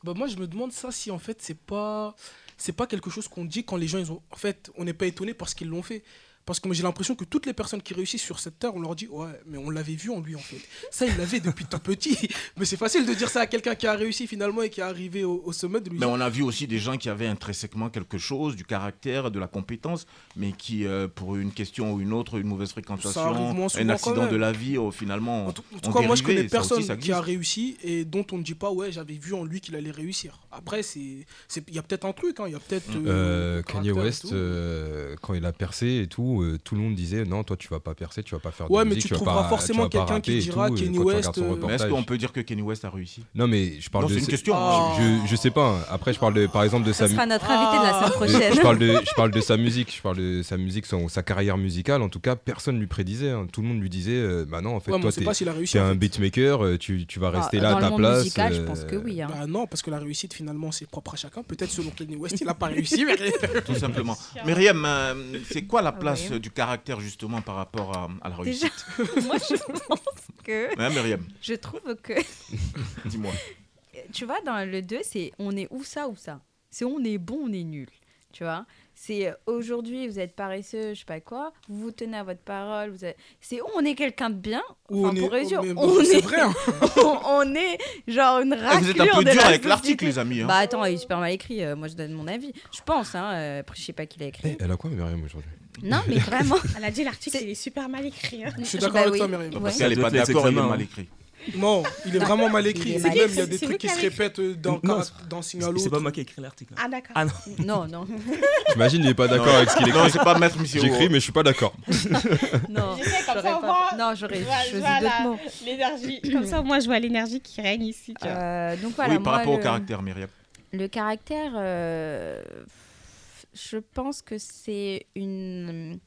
Bah, moi, je me demande ça si en fait, c'est pas, c'est pas quelque chose qu'on dit quand les gens, ils ont. En fait, on n'est pas étonné parce qu'ils l'ont fait. Parce que moi, j'ai l'impression que toutes les personnes qui réussissent sur cette terre, on leur dit Ouais, mais on l'avait vu en lui, en fait. Ça, il l'avait depuis tout petit. [laughs] Mais c'est facile de dire ça à quelqu'un qui a réussi finalement et qui est arrivé au, au sommet de lui Mais on a vu aussi des gens qui avaient intrinsèquement quelque chose, du caractère, de la compétence, mais qui, euh, pour une question ou une autre, une mauvaise fréquentation, un accident de la vie, oh, finalement. En tout, en ont tout cas, moi, je connais aussi, personne qui a réussi et dont on ne dit pas, ouais, j'avais vu en lui qu'il allait réussir. Après, c'est, c'est- il y a peut-être un truc, hein, il y a peut-être. Euh, Euh, Kanye West, euh, quand il a percé et tout, euh, tout le monde disait non, toi tu vas pas percer, tu vas pas faire de Ouais, mais tu trouveras pas- forcément quelqu'un qui dira regardes West, son euh, Mais est-ce qu'on peut dire que Kenny West a réussi? Non, mais je parle Non, de. c'est une question. Ah. Je, je sais pas. hein. Après, je parle de, par exemple de sa Ce mu- sera notre invité de la semaine prochaine. je parle de, je parle de sa musique, je parle de sa musique, son- sa carrière musicale. En tout cas, personne lui prédisait. hein. Tout le monde lui disait, euh, bah non, en fait, Ouais, mais toi, t'es un beatmaker, tu, tu vas Ah, rester là à ta place. je pense que oui. hein. Bah non, parce que la réussite, finalement, c'est propre à chacun. Peut-être selon Kanye West, il a pas réussi, mais. [laughs] Tout simplement. [laughs] Myriam, c'est quoi la place euh, du caractère justement par rapport à, à la réussite Déjà, [laughs] moi je pense que. [laughs] Hein, Myriam, Je trouve que. [laughs] dis-moi. Tu vois, dans le 2, c'est on est où ça ou ça. C'est on est bon, on est nul. Tu vois C'est euh, aujourd'hui, vous êtes paresseux, je sais pas quoi, vous vous tenez à votre parole. Vous êtes... C'est on est quelqu'un de bien. Ou Enfin, on pour est- réussir, mais on, est... vrai, hein. on, on est genre une raclure vous êtes un peu dur la avec l'article, les amis. hein. Bah attends, il est super mal écrit. euh, moi, je donne mon avis. Je pense. Hein, euh, après, je sais pas qui l'a écrit. eh, elle a quoi, Myriam, aujourd'hui? Non, mais vraiment. Elle a dit l'article, il est super mal écrit. hein. Je suis Bah d'accord avec oui. toi, Myriam. Ouais. Parce qu'elle n'est pas d'accord, il est mal écrit. Non, il est vraiment mal écrit. Il il y a des trucs qui se répètent d'un Non, signe à C'est pas moi qui ai écrit l'article. Ah d'accord. Ah non. [laughs] Non, non. T'imagines, il est pas d'accord Non. avec ce qu'il Non, écrit. c'est pas Maître Missiro. J'écris, mais je suis pas d'accord. [laughs] non. Je sais, comme J'aurais ça, au pas- moins, Non, j'aurais je vois- je choisi d'autres la- mots. L'énergie. [clears throat] Comme ça, moi, je vois l'énergie qui règne ici. Euh, donc voilà, oui, par rapport au caractère, Myriam. Le caractère, euh, je pense que c'est une.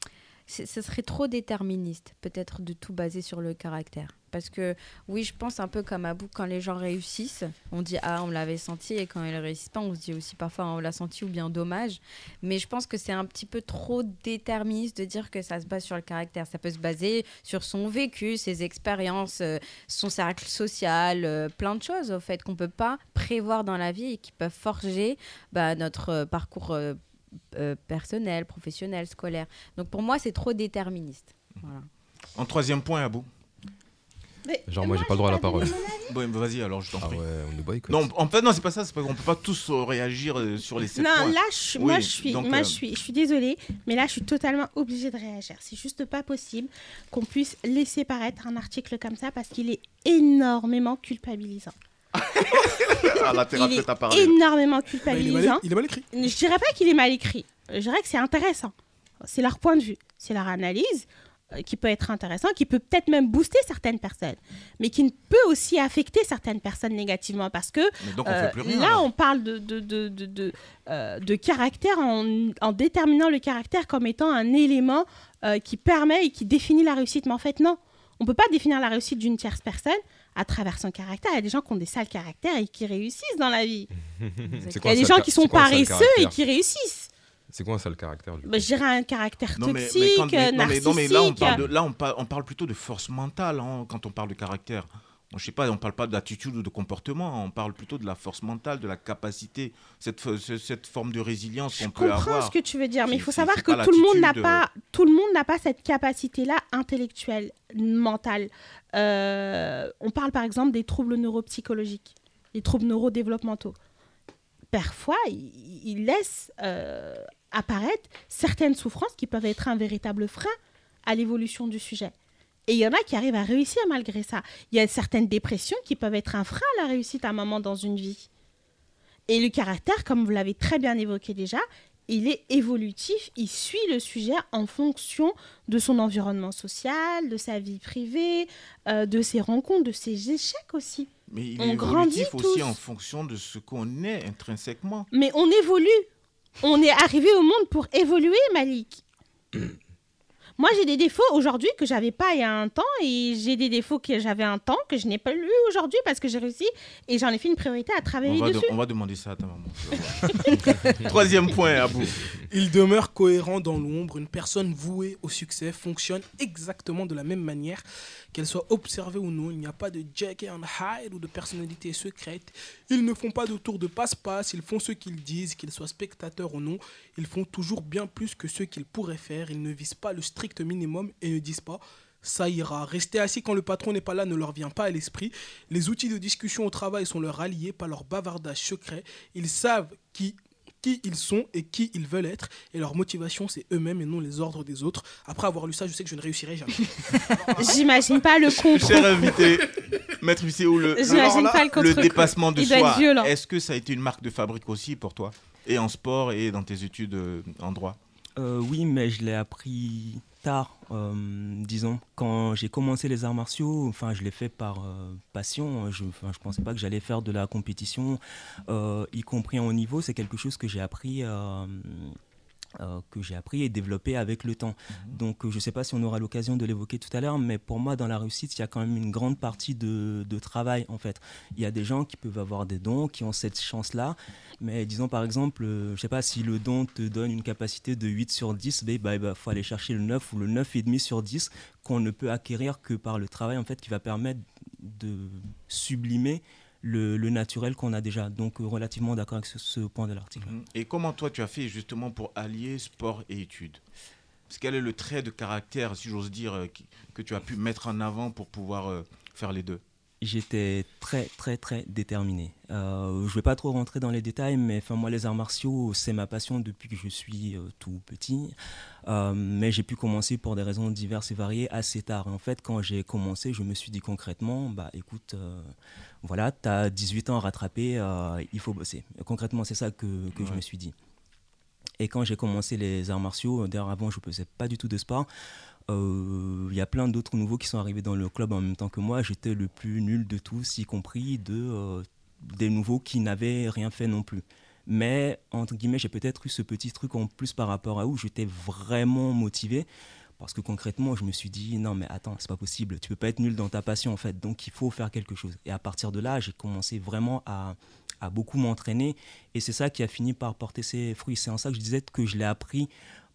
Ce serait trop déterministe, peut-être, de tout baser sur le caractère. Parce que, oui, je pense un peu comme Abou, quand les gens réussissent, on dit Ah, on l'avait senti, et quand ils ne réussissent pas, on se dit aussi parfois On l'a senti ou bien dommage. Mais je pense que c'est un petit peu trop déterministe de dire que ça se base sur le caractère. Ça peut se baser sur son vécu, ses expériences, euh, son cercle social, euh, plein de choses, au fait, qu'on ne peut pas prévoir dans la vie et qui peuvent forger bah, notre euh, parcours euh, personnel, professionnel, scolaire. Donc pour moi, c'est trop déterministe. Voilà. En troisième point, Abou. Mais Genre, moi, j'ai pas le droit à la parole. Bon, vas-y, alors je t'en Ah prie. ouais, on nous boycotte. Non, en fait, non, c'est pas ça. C'est pas qu'on peut pas tous euh, réagir euh, sur les sept Non, points. là, je, Oui, moi, je suis, donc, moi euh, je suis, je suis désolée, mais là, je suis totalement obligée de réagir. C'est juste pas possible qu'on puisse laisser paraître un article comme ça parce qu'il est énormément culpabilisant. [laughs] Ah, la Il est a parlé. énormément Bah, il, est mal, culpabilisant. il est mal écrit. Je dirais pas qu'il est mal écrit. Je dirais que c'est intéressant. C'est leur point de vue, c'est leur analyse. euh, qui peut être intéressant, qui peut peut-être même booster certaines personnes, mais qui peut aussi affecter certaines personnes négativement parce que Mais donc on euh, rien. là, alors. on parle de, de, de, de, de, euh, de caractère en, en déterminant le caractère comme étant un élément euh, qui permet et qui définit la réussite. Mais en fait, non. On ne peut pas définir la réussite d'une tierce personne à travers son caractère. Il y a des gens qui ont des sales caractères et qui réussissent dans la vie. [laughs] Il y a des gens qui sont paresseux et qui réussissent. C'est quoi un sale caractère du Bah, je dirais un caractère Non mais, toxique, mais quand- mais- non, mais- narcissique. non, mais là, on parle, de, là on, parle, on parle plutôt de force mentale hein, quand on parle de caractère. Je sais pas, on parle pas d'attitude ou de comportement, on parle plutôt de la force mentale, de la capacité, cette, fo- ce- cette forme de résilience qu'on Je peut comprends avoir. ce que tu veux dire, mais il faut savoir que pas tout le monde n'a pas, tout le monde n'a pas cette capacité-là intellectuelle, mentale. Euh, on parle par exemple des troubles neuropsychologiques, les troubles neurodéveloppementaux. Parfois, ils ils laissent euh, apparaître certaines souffrances qui peuvent être un véritable frein à l'évolution du sujet. Et il y en a qui arrivent à réussir malgré ça. Il y a certaines dépressions qui peuvent être un frein à la réussite à un moment dans une vie. Et le caractère, comme vous l'avez très bien évoqué déjà, il est évolutif, il suit le sujet en fonction de son environnement social, de sa vie privée, euh, de ses rencontres, de ses échecs aussi. Mais il on est grandit évolutif aussi tous. en fonction de ce qu'on est intrinsèquement. Mais on évolue. On est arrivé au monde pour évoluer, Malik. [clears throat] Moi, j'ai des défauts aujourd'hui que j'avais pas il y a un temps et j'ai des défauts que j'avais un temps que je n'ai pas eu aujourd'hui parce que j'ai réussi et j'en ai fait une priorité à On travailler va, de- dessus. on va demander ça à ta maman. [laughs] Troisième point, Abou. Il demeure cohérent dans l'ombre. Une personne vouée au succès fonctionne exactement de la même manière, qu'elle soit observée ou non. Il n'y a pas de Jekyll and Hyde ou de personnalité secrète. Ils ne font pas de tour de passe-passe. Ils font ce qu'ils disent, qu'ils soient spectateurs ou non. Ils font toujours bien plus que ce qu'ils pourraient faire. Ils ne visent pas le strict minimum et ne disent pas ça ira. Rester assis quand le patron n'est pas là ne leur vient pas à l'esprit. Les outils de discussion au travail sont leurs alliés, pas leur bavardage secret. Ils savent qui, qui ils sont et qui ils veulent être. Et leur motivation, c'est eux-mêmes et non les ordres des autres. Après avoir lu ça, je sais que je ne réussirai jamais. [laughs] J'imagine pas le Cher contrôle. invité, Maître ou le, J'imagine le- pas le contre-coup. dépassement de Il soi, est-ce que ça a été une marque de fabrique aussi pour toi Et en sport et dans tes études euh, en droit? Euh, oui, mais je l'ai appris tard, euh, disons. Quand j'ai commencé les arts martiaux, enfin, je l'ai fait par euh, passion. Je ne pensais pas que j'allais faire de la compétition, euh, y compris en haut niveau. C'est quelque chose que j'ai appris. Euh, que j'ai appris et développé avec le temps. Donc euh, je ne sais pas si on aura l'occasion de l'évoquer tout à l'heure, mais pour moi dans la réussite, il y a quand même une grande partie de, de travail en fait. Il y a des gens qui peuvent avoir des dons, qui ont cette chance-là, mais disons par exemple, euh, je sais pas si le don te donne une capacité de 8 sur 10, il bah, bah, faut aller chercher le 9 ou le 9,5 sur 10 qu'on ne peut acquérir que par le travail en fait qui va permettre de sublimer le, naturel qu'on a déjà. Donc euh, relativement d'accord avec ce, point de l'article. Et comment toi tu as fait justement pour allier sport et études? Quel est le trait de caractère, si j'ose dire, euh, que tu as pu mettre en avant pour pouvoir euh, faire les deux? J'étais très très très déterminé. Euh, je vais pas trop rentrer dans les détails, mais enfin moi les arts martiaux c'est ma passion depuis que je suis euh, tout petit. Euh, mais j'ai pu commencer pour des raisons diverses et variées assez tard. En fait, quand j'ai commencé, je me suis dit concrètement, bah écoute, euh, voilà, tu as 18 ans à rattraper, il faut bosser. Concrètement, c'est ça que, que je me suis dit. Et quand j'ai commencé les arts martiaux, d'ailleurs avant je ne faisais pas du tout de sport, il y a plein d'autres nouveaux qui sont arrivés dans le club en même temps que moi. J'étais le plus nul de tous, y compris de, euh, des nouveaux qui n'avaient rien fait non plus. Mais, entre guillemets, j'ai peut-être eu ce petit truc en plus par rapport à où j'étais vraiment motivé. Parce que concrètement, je me suis dit, non, mais attends, c'est pas possible. Tu peux pas être nul dans ta passion, en fait. Donc, il faut faire quelque chose. Et à partir de là, j'ai commencé vraiment à, à beaucoup m'entraîner. Et c'est ça qui a fini par porter ses fruits. C'est en ça que je disais que je l'ai appris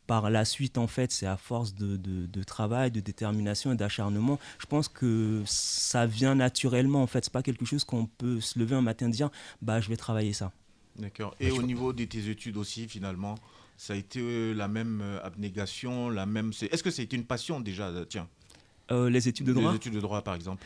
par la suite, en fait, c'est à force de, de- de travail, de détermination et d'acharnement. Je pense que ça vient naturellement, en fait. C'est pas quelque chose qu'on peut se lever un matin et dire, bah, je vais travailler ça. D'accord. Et au niveau de tes études aussi, finalement, ça a été euh, la même euh, abnégation, la même. Est-ce que ça a été une passion déjà Tiens, Euh, les études de droit? les études de droit, par exemple.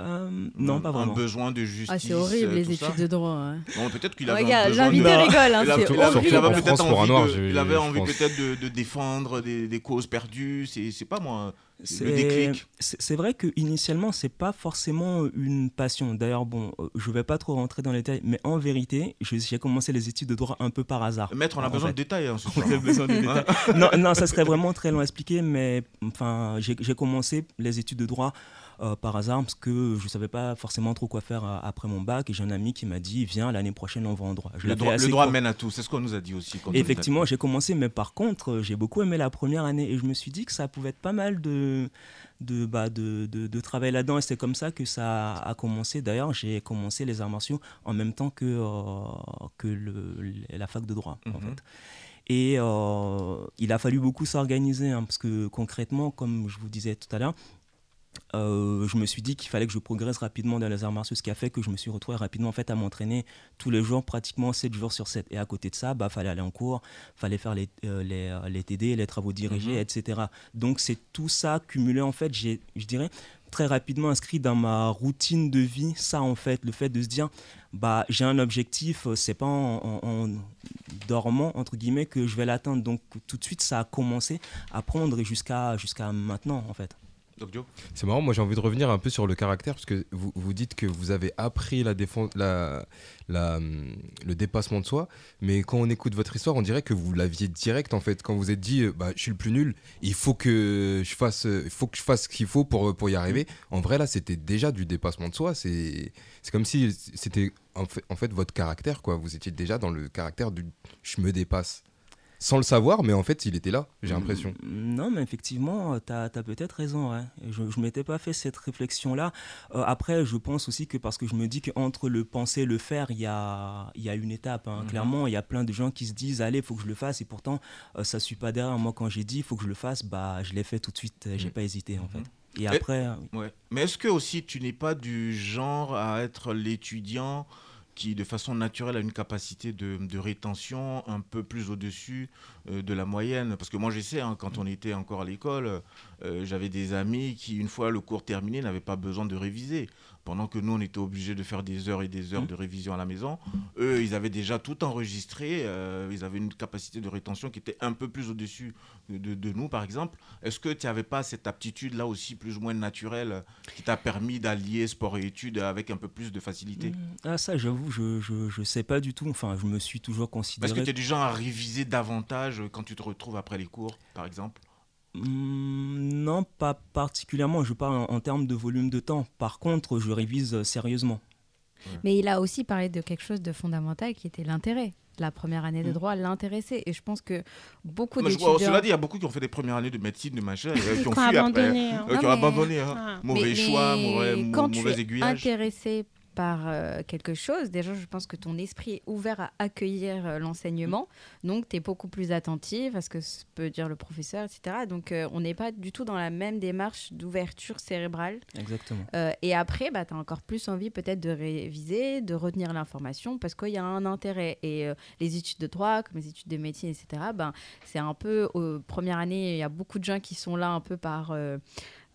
Euh, non, pas un vraiment. besoin de justice. Ah, c'est horrible euh, les tout ça. études de droit. hein. Bon, peut-être qu'il avait Regarde, un besoin l'invité de... rigole, hein, Il avait- c'est horrible. il peut-être un envie, noir, de, il avait envie peut-être de, de défendre des, des causes perdues. C'est c'est pas moi. Le C'est- déclic. C'est vrai que initialement c'est pas forcément une passion. D'ailleurs, bon, euh, je vais pas trop rentrer dans les détails, mais en vérité, j'ai commencé les études de droit un peu par hasard. Maître, on a En besoin fait. de détails. hein, ce On a besoin de détails. Hein non, non, ça serait vraiment très long à expliquer, mais enfin, j'ai j'ai commencé les études de droit euh, par hasard parce que je savais pas forcément trop quoi faire euh, après mon bac et j'ai un ami qui m'a dit viens l'année prochaine on va en droit. Je Le droit, le mène à tout. C'est ce qu'on nous a dit aussi. quand effectivement, j'ai commencé, mais par contre, euh, j'ai beaucoup aimé la première année et je me suis dit que ça pouvait être pas mal de, de, bah, de, de, de travailler là-dedans. Et c'est comme ça que ça a commencé. D'ailleurs, j'ai commencé les arts martiaux en même temps que, euh, que le, la fac de droit, en Mhm. fait. Et euh, il a fallu beaucoup s'organiser, hein, parce que concrètement, comme je vous disais tout à l'heure, euh, je me suis dit qu'il fallait que je progresse rapidement dans les arts martiaux, ce qui a fait que je me suis retrouvé rapidement en fait à m'entraîner tous les jours, pratiquement 7 jours sur 7. Et à côté de ça, bah fallait aller en cours, fallait faire les, euh, les, euh, les TD, les travaux dirigés, Mhm. etc. Donc c'est tout ça cumulé en fait, j'ai, je dirais, très rapidement inscrit dans ma routine de vie, ça en fait, le fait de se dire, bah j'ai un objectif, c'est pas en, en- en dormant entre guillemets que je vais l'atteindre. Donc tout de suite ça a commencé à prendre jusqu'à jusqu'à maintenant en fait. C'est marrant, moi j'ai envie de revenir un peu sur le caractère, parce que vous, vous dites que vous avez appris la défense, la, la, hum, le dépassement de soi, mais quand on écoute votre histoire, on dirait que vous l'aviez direct en fait. Quand vous êtes dit, euh, bah, je suis le plus nul, il faut que je fasse, euh, il faut que je fasse ce qu'il faut pour, pour y arriver. En vrai, là, c'était déjà du dépassement de soi. C'est c'est comme si c'était en fait, en fait votre caractère, quoi. Vous étiez déjà dans le caractère du je me dépasse. Sans le savoir, mais en fait, il était là, j'ai l'impression. Mm, Non, mais effectivement, tu as, peut-être raison. ouais. Je ne m'étais pas fait cette réflexion-là. Euh, après, je pense aussi que parce que je me dis qu'entre le penser et le faire, il y a, il y a une étape. hein. Mhm. Clairement, il y a plein de gens qui se disent Allez, il faut que je le fasse. Et pourtant, euh, ça ne suit pas derrière. Moi, quand j'ai dit Il faut que je le fasse, bah, je l'ai fait tout de suite. J'ai Mhm. pas hésité, en fait. Et après, euh, oui. Ouais. Mais est-ce que aussi tu n'es pas du genre à être l'étudiant qui, de façon naturelle, a une capacité de, rétention un peu plus au-dessus de la moyenne Parce que moi, je sais, hein, quand on était encore à l'école, euh, j'avais des amis qui, une fois le cours terminé, n'avaient pas besoin de réviser. Pendant que nous, on était obligés de faire des heures et des heures Mhm. de révision à la maison, eux, ils avaient déjà tout enregistré. euh, ils avaient une capacité de rétention qui était un peu plus au-dessus de, nous, par exemple. Est-ce que tu n'avais pas cette aptitude-là aussi, plus ou moins naturelle, euh, qui t'a permis d'allier sport et études avec un peu plus de facilité? Ah, ça, j'avoue, je, je, je sais pas du tout. Enfin, je me suis toujours Est-ce que considéré. tu es du genre à réviser davantage quand tu te retrouves après les cours, par exemple Hmm, non, pas particulièrement. Je parle en, en termes de volume de temps. Par contre, je révise euh, sérieusement. Mais il a aussi parlé de quelque chose de fondamental qui était l'intérêt. La première année de Mm. droit l'intéressait. Et je pense que beaucoup d'étudiants... Cela dit, il y a beaucoup qui ont fait des premières années de médecine, de machin, et, euh, qui ont fui après. abandonné, hein. euh, qui Non, ont mais- abandonné. hein. Ah. Mauvais Mais- choix, mais mauvais, quand mauvais tu es aiguillage. intéressé par euh, quelque chose, déjà, je pense que ton esprit est ouvert à accueillir euh, l'enseignement. Donc, tu es beaucoup plus attentif à ce que peut dire le professeur, etc. Donc, euh, on n'est pas du tout dans la même démarche d'ouverture cérébrale. Exactement. Et après, bah, tu as encore plus envie peut-être de réviser, de retenir l'information parce qu'il y a un intérêt. Et les études de droit, comme les études de médecine, etc., ben, c'est un peu, première année, il y a beaucoup de gens qui sont là un peu par...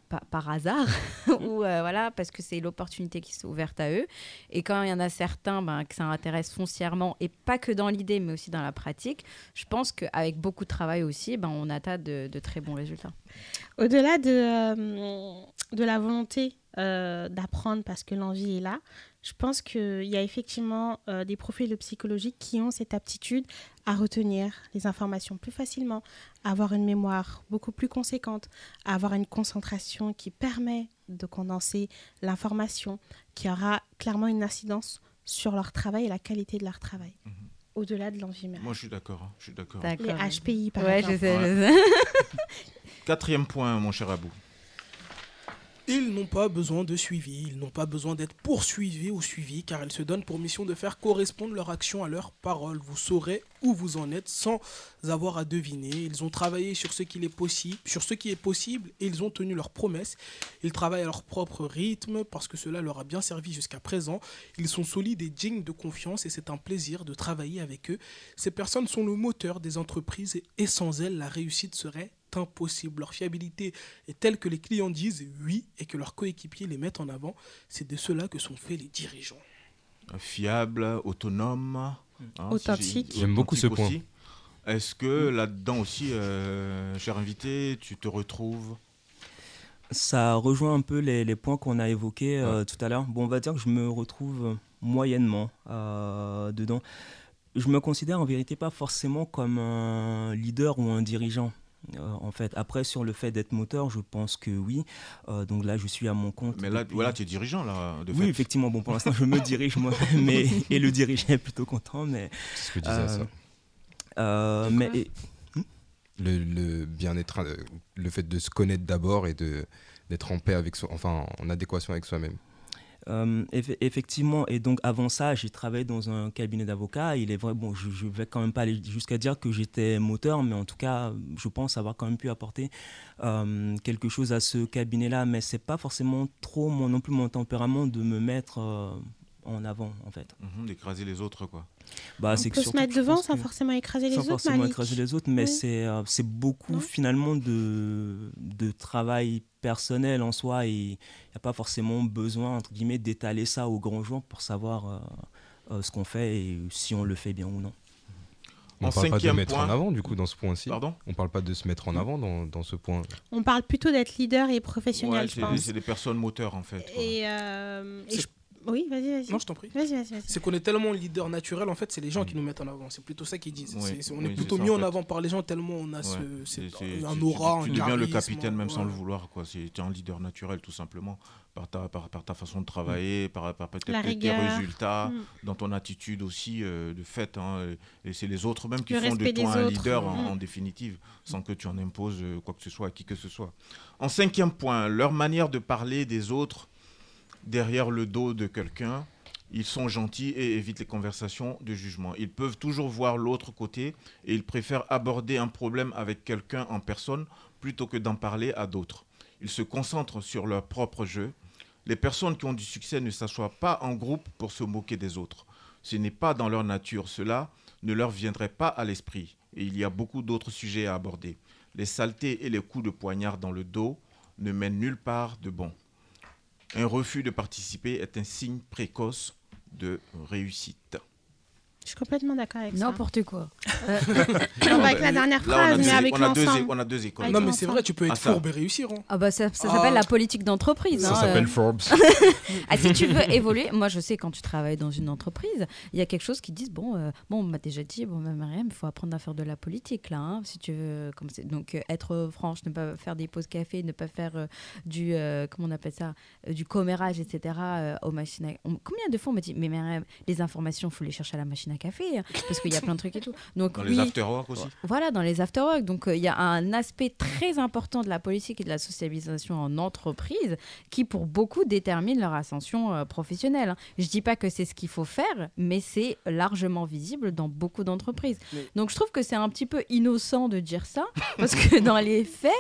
par, par hasard, [laughs] ou euh, voilà, parce que c'est l'opportunité qui s'est ouverte à eux. Et quand il y en a certains ben, que ça intéresse foncièrement, et pas que dans l'idée, mais aussi dans la pratique, je pense qu'avec beaucoup de travail aussi, ben, on atteint de, de très bons résultats. Au-delà de, euh, de la volonté euh, d'apprendre parce que l'envie est là, je pense qu'il y a effectivement euh, des profils de psychologie qui ont cette aptitude à retenir les informations plus facilement, à avoir une mémoire beaucoup plus conséquente, à avoir une concentration qui permet de condenser l'information, qui aura clairement une incidence sur leur travail et la qualité de leur travail. Mhm. Au-delà de l'envie même. Moi, je suis d'accord. hein, Je suis d'accord. Les HPI, par Ouais, exemple. je sais, Ouais. je sais. Quatrième point, mon cher Abou. Ils n'ont pas besoin de suivi, ils n'ont pas besoin d'être poursuivis ou suivis, car ils se donnent pour mission de faire correspondre leur action à leurs paroles. Vous saurez où vous en êtes sans avoir à deviner. Ils ont travaillé sur ce qu'il est possible, sur ce qui est possible, et ils ont tenu leurs promesses. Ils travaillent à leur propre rythme, parce que cela leur a bien servi jusqu'à présent. Ils sont solides et dignes de confiance, et c'est un plaisir de travailler avec eux. Ces personnes sont le moteur des entreprises, et sans elles, la réussite serait impossible. Leur fiabilité est telle que les clients disent oui et que leurs coéquipiers les mettent en avant. C'est de cela que sont faits les dirigeants. Fiable, autonome. hein, Authentique. j'ai- J'aime beaucoup ce aussi. Est-ce que là-dedans aussi, euh, cher invité, tu te retrouves? Ça rejoint un peu les, les points qu'on a évoqués euh, tout à l'heure. Bon, on va dire que je me retrouve moyennement euh, dedans. Je me considère en vérité pas forcément comme un leader ou un dirigeant. Euh, en fait, après sur le fait d'être moteur, je pense que oui. Euh, donc là, je suis à mon compte. Mais là, depuis- voilà, tu es dirigeant, là, de oui, fait. effectivement. Bon, pour l'instant, je me dirige moi-même [laughs] et, et le dirigeant est plutôt content. Mais, C'est ce que disais, ça. euh, mais et- Le, le bien-être, le fait de se connaître d'abord et de d'être en paix avec soi, enfin en adéquation avec soi-même. Euh, eff- effectivement, et donc avant ça, j'ai travaillé dans un cabinet d'avocats. Il est vrai, bon, je, je vais quand même pas aller jusqu'à dire que j'étais moteur, mais en tout cas, je pense avoir quand même pu apporter euh, quelque chose à ce cabinet-là. Mais c'est pas forcément trop mon, non plus mon tempérament de me mettre euh, en avant, en fait. Mhm, D'écraser les autres, quoi. Bah, On c'est que peut se mettre devant sans forcément écraser les sans autres, forcément Malik. écraser les autres, mais Oui. c'est euh, c'est beaucoup Non finalement de, de travail personnel en soi et il n'y a pas forcément besoin, entre guillemets, d'étaler ça au grand jour pour savoir euh, euh, ce qu'on fait et si on le fait bien ou non. On ne parle pas de mettre point- en avant du coup dans ce point-ci. Pardon? On parle pas de se mettre en avant dans, dans ce point. On parle plutôt d'être leader et professionnel, Ouais, je c'est pense. c'est des personnes moteurs, en fait. quoi. Et, euh, et je- Oui, vas-y, vas-y. Non, je t'en prie. Vas-y, vas-y, vas-y. C'est qu'on est tellement leader naturel, en fait, c'est les gens qui nous mettent en avant. C'est plutôt ça qu'ils disent. Oui, C'est- c'est- on oui, est c'est plutôt ça, mis en avant par les gens tellement on a ce, c'est- C'est- c'est- un tu- aura, tu, un tu deviens le capitaine même sans le vouloir quoi c'est tu es un leader naturel tout simplement par ta par, par ta façon de travailler par, par peut-être tes résultats Mm. dans ton attitude aussi euh, de fait hein, et c'est les autres même qui Le font de toi un autres. leader en, Mm. en définitive sans que tu en imposes euh, quoi que ce soit à qui que ce soit en cinquième point leur manière de parler des autres derrière le dos de quelqu'un ils sont gentils et évitent les conversations de jugement. Ils peuvent toujours voir l'autre côté et ils préfèrent aborder un problème avec quelqu'un en personne plutôt que d'en parler à d'autres. Ils se concentrent sur leur propre jeu. Les personnes qui ont du succès ne s'assoient pas en groupe pour se moquer des autres. Ce n'est pas dans leur nature. Cela ne leur viendrait pas à l'esprit. Et il y a beaucoup d'autres sujets à aborder. Les saletés et les coups de poignard dans le dos ne mènent nulle part de bon. Un refus de participer est un signe précoce de réussite. Je suis complètement d'accord avec ça. N'importe quoi. Euh, non, pas avec la dernière Là, on a phrase, deux- mais avec on a deux é- l'ensemble. on a deux écoles. Non, mais c'est vrai, tu peux être Ah, fourbe et réussir. hein. Ah bah ça, ça Ah. s'appelle la politique d'entreprise. Ça hein, s'appelle euh. [laughs] Forbes. Ah, si tu veux évoluer, moi je sais quand tu travailles dans une entreprise, il y a quelque chose qui disent bon, euh, bon, on m'a déjà dit, bon, même Mariam, il faut apprendre à faire de la politique là, hein, si tu veux, comme donc euh, être franche, ne pas faire des pauses café, ne pas faire euh, du, euh, comment on appelle ça, euh, du commérage, etc. euh, aux machines. À... on- combien de fois on me dit, mais Mariam, les informations, faut les chercher à la machine à café, hein, parce qu'il y a plein de trucs et tout. Donc Dans oui, les after-work aussi. voilà, dans les after-work. Donc, euh, il y a un aspect très important de la politique et de la socialisation en entreprise qui, pour beaucoup, détermine leur ascension euh, professionnelle. hein. Je dis pas que c'est ce qu'il faut faire, mais c'est largement visible dans beaucoup d'entreprises. Mais- Donc, je trouve que c'est un petit peu innocent de dire ça, [laughs] parce que dans les faits,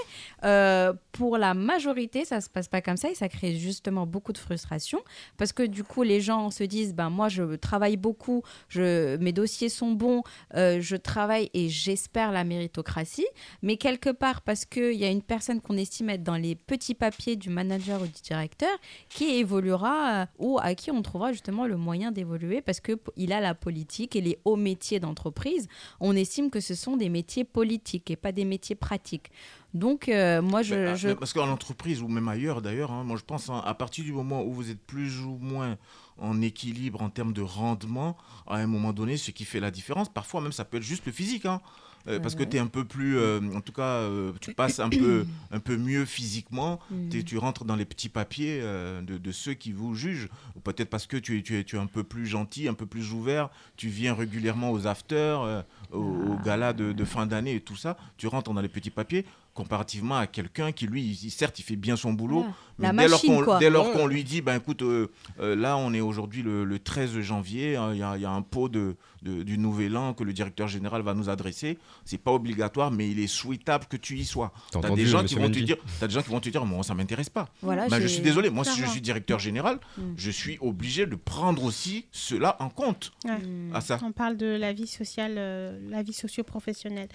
euh, pour la majorité, ça se passe pas comme ça et ça crée justement beaucoup de frustration parce que du coup, les gens se disent, ben moi, je travaille beaucoup, je, mes dossiers sont bons, euh, je travaille et j'espère la méritocratie, mais quelque part parce qu'il y a une personne qu'on estime être dans les petits papiers du manager ou du directeur qui évoluera euh, ou à qui on trouvera justement le moyen d'évoluer parce qu'il a la politique et les hauts métiers d'entreprise, on estime que ce sont des métiers politiques et pas des métiers pratiques. Donc, euh, moi, je... Mais, ah, je- parce qu'en entreprise ou même ailleurs d'ailleurs, hein, moi je pense hein, à partir du moment où vous êtes plus ou moins en équilibre en termes de rendement, à un moment donné, ce qui fait la différence, parfois même ça peut être juste le physique. hein. Euh, parce que tu es un peu plus, euh, en tout cas, euh, tu passes un peu, un peu mieux physiquement, Mm. Tu rentres dans les petits papiers de, de ceux qui vous jugent, ou peut-être parce que tu es, tu, es, tu es un peu plus gentil, un peu plus ouvert, tu viens régulièrement aux afters, aux, aux galas de, de fin d'année et tout ça, tu rentres dans les petits papiers, comparativement à quelqu'un qui, lui, il- certes, il fait bien son boulot, mais dès lors qu'on quoi. dès lors Ouais. qu'on lui dit, ben écoute, euh, euh, là on est aujourd'hui le, le 13 janvier, hein, y, il y a un pot de, de- du nouvel an que le directeur général va nous adresser, c'est pas obligatoire, mais il est souhaitable que tu y sois. T'as entendu, des gens qui monsieur vont te dire, t'as des gens qui vont te dire, moi ça m'intéresse pas. Voilà, Ben, je suis désolé, moi si je suis directeur général, Mm. je suis obligé de prendre aussi cela en compte. Ouais. À ça. On parle de la vie sociale, euh, la vie socio-professionnelle.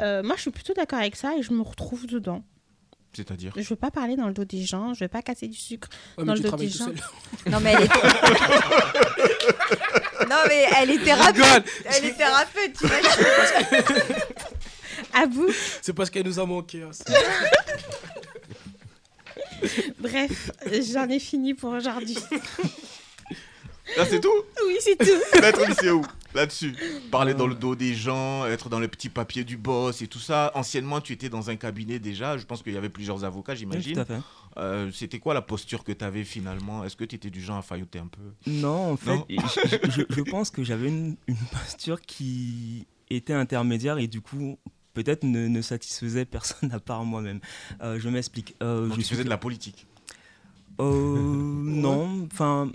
Euh, moi, je suis plutôt d'accord avec ça et je me retrouve dedans. C'est-à-dire Je veux pas parler dans le dos des gens, je veux pas casser du sucre Ouais, dans le dos des gens. [laughs] Non, mais elle est. [laughs] non, mais elle est thérapeute. Elle est thérapeute, tu vois. [laughs] À vous. C'est parce qu'elle nous a manqué. hein. Bref, j'en ai fini pour aujourd'hui. Là, c'est tout? Oui, c'est tout. Maître Lycéo, là-dessus. Parler dans le dos des gens, être dans les petits papiers du boss et tout ça. Anciennement, tu étais dans un cabinet déjà. Je pense qu'il y avait plusieurs avocats, j'imagine. Euh, C'était quoi la posture que tu avais finalement? Est-ce que tu étais du genre à failloter un peu? Non, en fait, Non. [laughs] je, je- je pense que j'avais une, une posture qui était intermédiaire et du coup, peut-être ne, ne satisfaisait personne [laughs] à part moi-même. Euh, je m'explique. Euh, je tu faisais de la politique. Euh, non, enfin,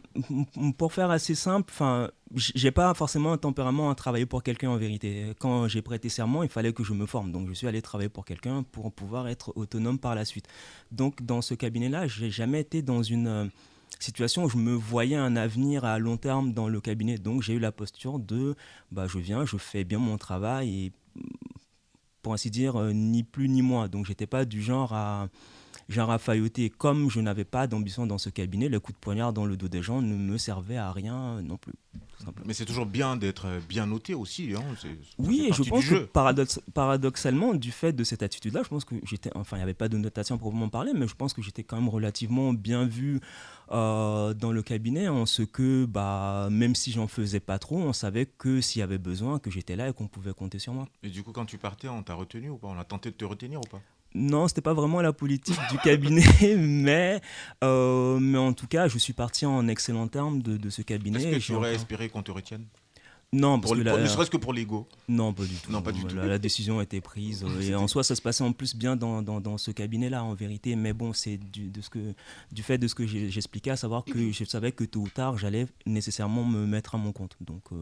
pour faire assez simple, enfin, j'ai pas forcément un tempérament à travailler pour quelqu'un en vérité. Quand j'ai prêté serment, il fallait que je me forme, donc je suis allé travailler pour quelqu'un pour pouvoir être autonome par la suite. Donc dans ce cabinet-là, j'ai jamais été dans une euh, situation où je me voyais un avenir à long terme dans le cabinet. Donc j'ai eu la posture de, bah, je viens, je fais bien mon travail et pour ainsi dire, euh, ni plus ni moins. Donc j'étais pas du genre à genre à failloter. Comme je n'avais pas d'ambition dans ce cabinet, le coup de poignard dans le dos des gens ne me servait à rien non plus. Mais c'est toujours bien d'être bien noté aussi. Hein. Oui, et je pense que paradoxalement, du fait de cette attitude-là, je pense que j'étais, enfin, il n'y avait pas de notation pour proprement parler, mais je pense que j'étais quand même relativement bien vu euh, dans le cabinet, en ce que, bah, même si j'en faisais pas trop, on savait que s'il y avait besoin, que j'étais là et qu'on pouvait compter sur moi. Et du coup, quand tu partais, on t'a retenu ou pas? On a tenté de te retenir ou pas? Non, c'était pas vraiment la politique du cabinet, [laughs] mais, euh, mais en tout cas, je suis parti en excellent terme de, de ce cabinet. Est-ce que tu aurais espéré qu'on te retienne? Non, parce Pour que le- la- pour- Ne serait-ce que pour l'ego. Non, pas du tout. Non, pas du tout. La, la décision a été prise. [laughs] et en soi, ça se passait en plus bien dans, dans, dans ce cabinet-là, en vérité. Mais bon, c'est du, de ce que, du fait de ce que j'expliquais, à savoir que je savais que tôt ou tard, j'allais nécessairement me mettre à mon compte. Donc, euh,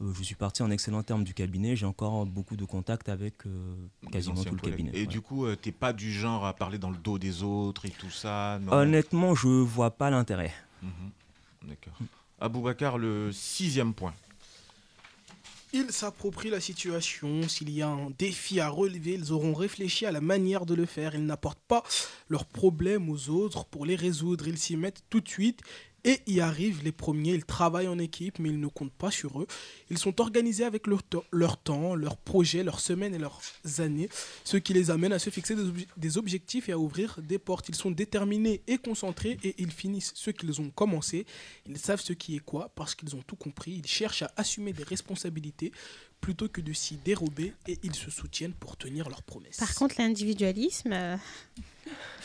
je suis parti en excellent terme du cabinet. J'ai encore beaucoup de contacts avec euh, quasiment tout le collègues. cabinet. Et ouais. du coup, euh, t'es pas du genre à parler dans le dos des autres et tout ça non? Honnêtement, je vois pas l'intérêt. Mhm. D'accord. Aboubacar, le sixième point. Ils s'approprient la situation. S'il y a un défi à relever, ils auront réfléchi à la manière de le faire. Ils n'apportent pas leurs problèmes aux autres pour les résoudre. Ils s'y mettent tout de suite et y arrivent les premiers. Ils travaillent en équipe, mais ils ne comptent pas sur eux. Ils sont organisés avec leur, temps, leurs projets, leurs semaines et leurs années, ce qui les amène à se fixer des, obje- des objectifs et à ouvrir des portes. Ils sont déterminés et concentrés et ils finissent ce qu'ils ont commencé. Ils savent ce qui est quoi parce qu'ils ont tout compris. Ils cherchent à assumer des responsabilités plutôt que de s'y dérober et ils se soutiennent pour tenir leurs promesses. Par contre, l'individualisme. euh,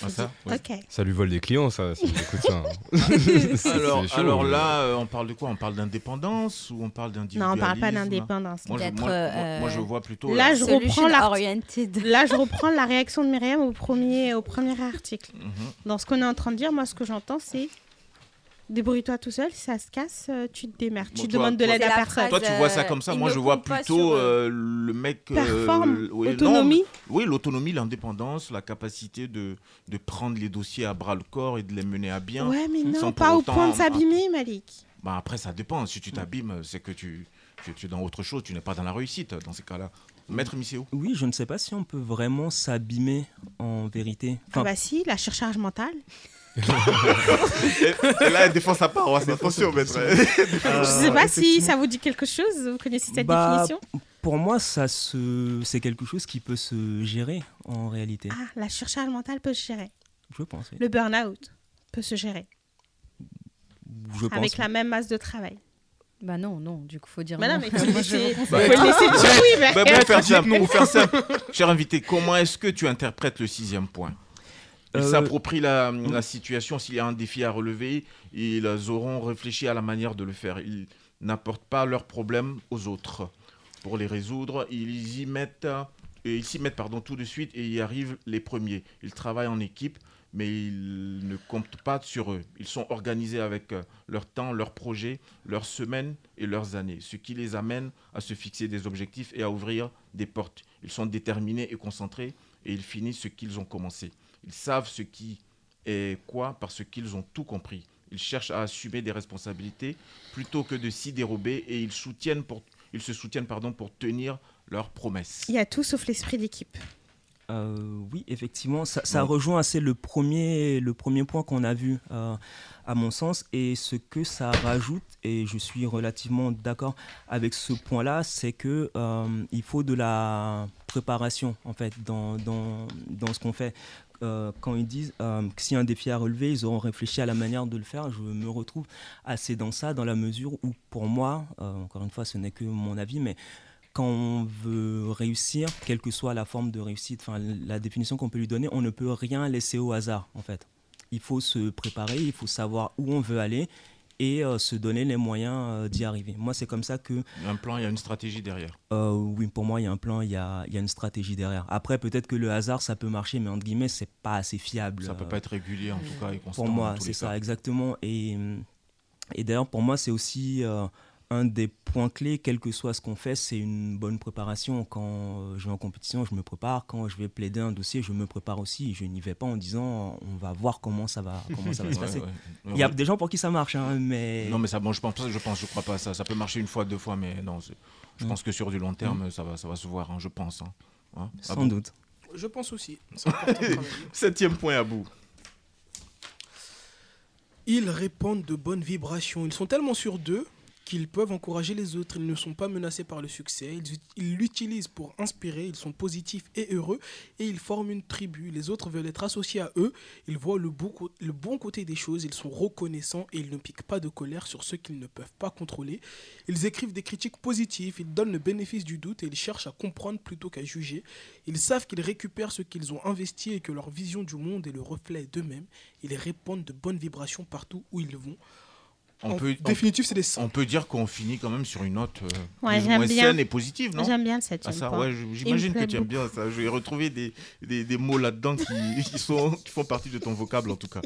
Ah, ça Ouais. Ça lui vole des clients, ça, si hein. [laughs] Alors, chaud, alors mais- là, euh, on parle de quoi? On parle d'indépendance ou on parle Non, d'individualisme on parle pas d'indépendance. Moi, je, D'être, moi, moi- euh, moi, je vois plutôt. Là, euh, je reprends la-. Là, je reprends la réaction de Myriam au premier, au premier article. mhm. Dans ce qu'on est en train de dire, moi, ce que j'entends, c'est débrouille-toi tout seul. Si ça se casse, euh, tu te démerdes. Bon, tu toi- demandes de l'aide à la personne. phrase, Toi, tu vois ça euh, comme ça. il Moi, je vois plutôt euh, le mec. euh, Performe, non, autonomie. oui, l'autonomie, l'indépendance, la capacité de, de prendre les dossiers à bras le corps et de les mener à bien. Ouais, mais non, pas au point de s'abîmer, Malik. Bah, après, ça dépend. Si tu t'abîmes, c'est que tu, tu, tu es dans autre chose. Tu n'es pas dans la réussite dans ces cas-là. Maître Misséo Oui, je ne sais pas si on peut vraiment s'abîmer en vérité. Ah Enfin, bah si, la surcharge mentale. Et là, elle défend sa paroisse. Attention, maître. [laughs] je sais pas si ça vous dit quelque chose. Vous connaissez cette Bah, définition? Pour moi, ça se... c'est quelque chose qui peut se gérer en réalité. Ah, la surcharge mentale peut se gérer. Je pense. oui. Le burn-out peut se gérer. Je pense. Avec la même masse de travail. Bah non, non, du coup, faut dire Mais non, non. mais pas. [laughs] le laisser [laughs] dire oui, mais... Bah, pour faire simple, pour faire simple, cher invité, comment est-ce que tu interprètes le sixième point? Ils Euh, s'approprient la, la situation. S'il y a un défi à relever, ils auront réfléchi à la manière de le faire. Ils n'apportent pas leurs problèmes aux autres. Pour les résoudre, ils y mettent, et ils s'y mettent pardon, tout de suite et y arrivent les premiers. Ils travaillent en équipe, mais ils ne comptent pas sur eux. Ils sont organisés avec euh, leur temps, leurs projets, leurs semaines et leurs années, ce qui les amène à se fixer des objectifs et à ouvrir des portes. Ils sont déterminés et concentrés et ils finissent ce qu'ils ont commencé. Ils savent ce qui est quoi parce qu'ils ont tout compris. Ils cherchent à assumer des responsabilités plutôt que de s'y dérober et ils, soutiennent pour, ils se soutiennent pardon, pour tenir leurs promesses. Il y a tout sauf l'esprit d'équipe. Euh, oui, effectivement, ça, ça rejoint assez le premier, le premier point qu'on a vu, euh, à mon sens, et ce que ça rajoute, et je suis relativement d'accord avec ce point-là, c'est que euh, il faut de la préparation en fait dans, dans, dans ce qu'on fait. Euh, quand ils disent euh, que s'il y a un défi à relever, ils auront réfléchi à la manière de le faire. Je me retrouve assez dans ça, dans la mesure où, pour moi, euh, encore une fois, ce n'est que mon avis, mais quand on veut réussir, quelle que soit la forme de réussite, la définition qu'on peut lui donner, on ne peut rien laisser au hasard en fait. Il faut se préparer, il faut savoir où on veut aller et euh, se donner les moyens euh, d'y arriver. Moi, c'est comme ça que, Il y a un plan, il y a une stratégie derrière. euh, oui, pour moi, il y a un plan, il y a, il y a une stratégie derrière. Après, peut-être que le hasard, ça peut marcher, mais entre guillemets, c'est pas assez fiable. Ça peut pas être régulier en tout cas et constant. pour moi, c'est ça, exactement. Et, et d'ailleurs, pour moi, c'est aussi euh, un des points clés, quel que soit ce qu'on fait, c'est une bonne préparation. Quand je vais en compétition, je me prépare. Quand je vais plaider un dossier, je me prépare aussi. Je n'y vais pas en disant on va voir comment ça va, comment ça va [laughs] se passer. ouais. Il y a des gens pour qui ça marche, hein, mais. Non, mais ça, bon, je pense, je pense, je crois pas à ça. Ça peut marcher une fois, deux fois, mais non. Je Mm. pense que sur du long terme, ça va, ça va se voir. hein, je pense. hein. Hein? Sans Abou doute. Je pense aussi. [laughs] Septième point à bout. Ils répandent de bonnes vibrations. Ils sont tellement sûrs d'eux qu'ils peuvent encourager les autres. Ils ne sont pas menacés par le succès. Ils ut- Ils l'utilisent pour inspirer. Ils sont positifs et heureux. Et ils forment une tribu. Les autres veulent être associés à eux. Ils voient le, cô- le bon côté des choses. Ils sont reconnaissants et ils ne piquent pas de colère sur ceux qu'ils ne peuvent pas contrôler. Ils écrivent des critiques positives. Ils donnent le bénéfice du doute et ils cherchent à comprendre plutôt qu'à juger. Ils savent qu'ils récupèrent ce qu'ils ont investi et que leur vision du monde est le reflet d'eux-mêmes. Ils répandent de bonnes vibrations partout où ils vont. On En peut, on, définitive, c'est des saints. on peut dire qu'on finit quand même sur une note euh, Ouais, plus ou j'aime moins bien. saine et positive, non? J'aime bien le Ah, septième ça, ouais, j'imagine que tu aimes bien ça. Je vais retrouver des, des, des mots là-dedans qui, [laughs] qui, sont, qui font partie de ton vocable, en tout cas.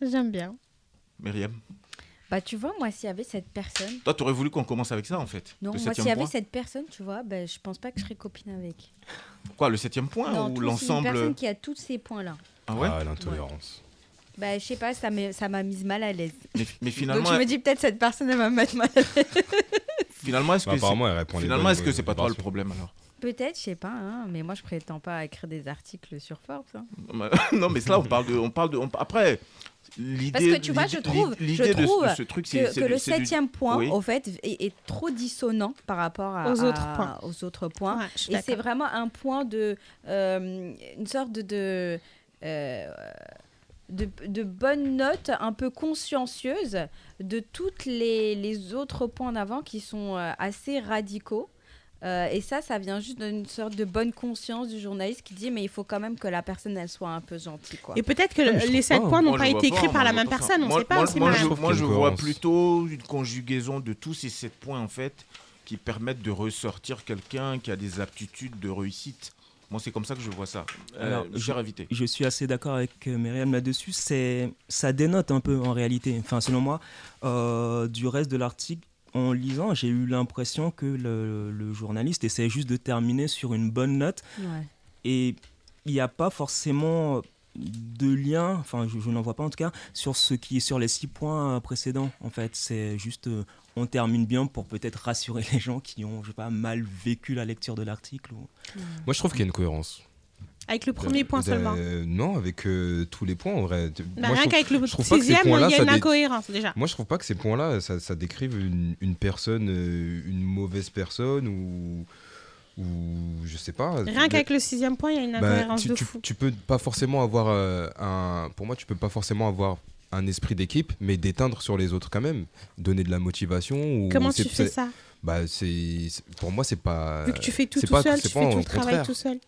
J'aime bien. Myriam, Bah, tu vois, moi, s'il y avait cette personne. toi, tu aurais voulu qu'on commence avec ça, en fait Non, moi, s'il y avait point cette personne, tu vois, bah, je pense pas que je serais copine avec. Quoi, le septième point non, ou c'est une l'ensemble personne qui a tous ces points-là. Ah ouais? Ah, l'intolérance. Bah, je sais pas, ça m'a mise mal à l'aise. mais, mais finalement, Donc, je me dis peut-être cette personne, elle va me mettre mal à l'aise. [laughs] finalement, est-ce Bah, que c'est apparemment, elle répond les finalement, est-ce que c'est pas toi le problème alors? Peut-être, je sais pas, hein, mais moi, je prétends pas à écrire des articles sur Forbes. hein. Non, mais [laughs] là, on parle de, on parle de, on- après. L'idée, Parce que tu vois, je trouve, je l'idée de ce- trouve de ce truc, c'est que, que du- le du- septième point, Oui. au fait, est, est trop dissonant par rapport à- Aux autres à- points. aux autres points. Ouais, je suis Et c'est vraiment un point de. euh, une sorte de. de euh, de, de bonne note un peu consciencieuse de toutes les, les autres points d'avant qui sont euh, assez radicaux. Euh, et ça, ça vient juste d'une sorte de bonne conscience du journaliste qui dit mais il faut quand même que la personne elle soit un peu gentille quoi. Et peut-être que je les sept points n'ont pas été écrits par la même personne. On moi, sait pas moi, aussi moi, mal. je, trouve moi, je vois plutôt une conjugaison de tous ces sept points en fait qui permettent de ressortir quelqu'un qui a des aptitudes de réussite. Moi, c'est comme ça que je vois ça. Euh, Alors, cher invité. je suis assez d'accord avec euh, Myriam là-dessus. C'est, ça dénote un peu en réalité. Enfin, selon moi, euh, du reste de l'article, en lisant, j'ai eu l'impression que le, le journaliste essaie juste de terminer sur une bonne note Ouais. et il n'y a pas forcément de lien, enfin, je, je n'en vois pas en tout cas, sur ce qui est sur les six points euh, précédents. En fait, c'est juste, euh, on termine bien pour peut-être rassurer les gens qui ont, je sais pas, mal vécu la lecture de l'article. ou- Moi, je trouve qu'il y a une cohérence. Avec le premier point seulement. Non, avec euh, tous les points, en vrai. Bah, Moi, je rien trouve- qu'avec le sixième, il points-là, y a ça une dé- incohérence déjà. Moi, je trouve pas que ces points-là, ça, ça décrive une, une personne, euh, une mauvaise personne ou, ou je sais pas. Rien qu'avec le sixième point, il y a une Bah, incohérence tu, de tu- fou. tu peux pas forcément avoir euh, un. Pour moi, tu peux pas forcément avoir un esprit d'équipe, mais d'éteindre sur les autres quand même, donner de la motivation. Ou Comment tu fais ça Bah, c'est pour moi, c'est pas. Vu que tu fais tout c'est tout pas- seul, c'est tu pas fais tout le travail tout seul.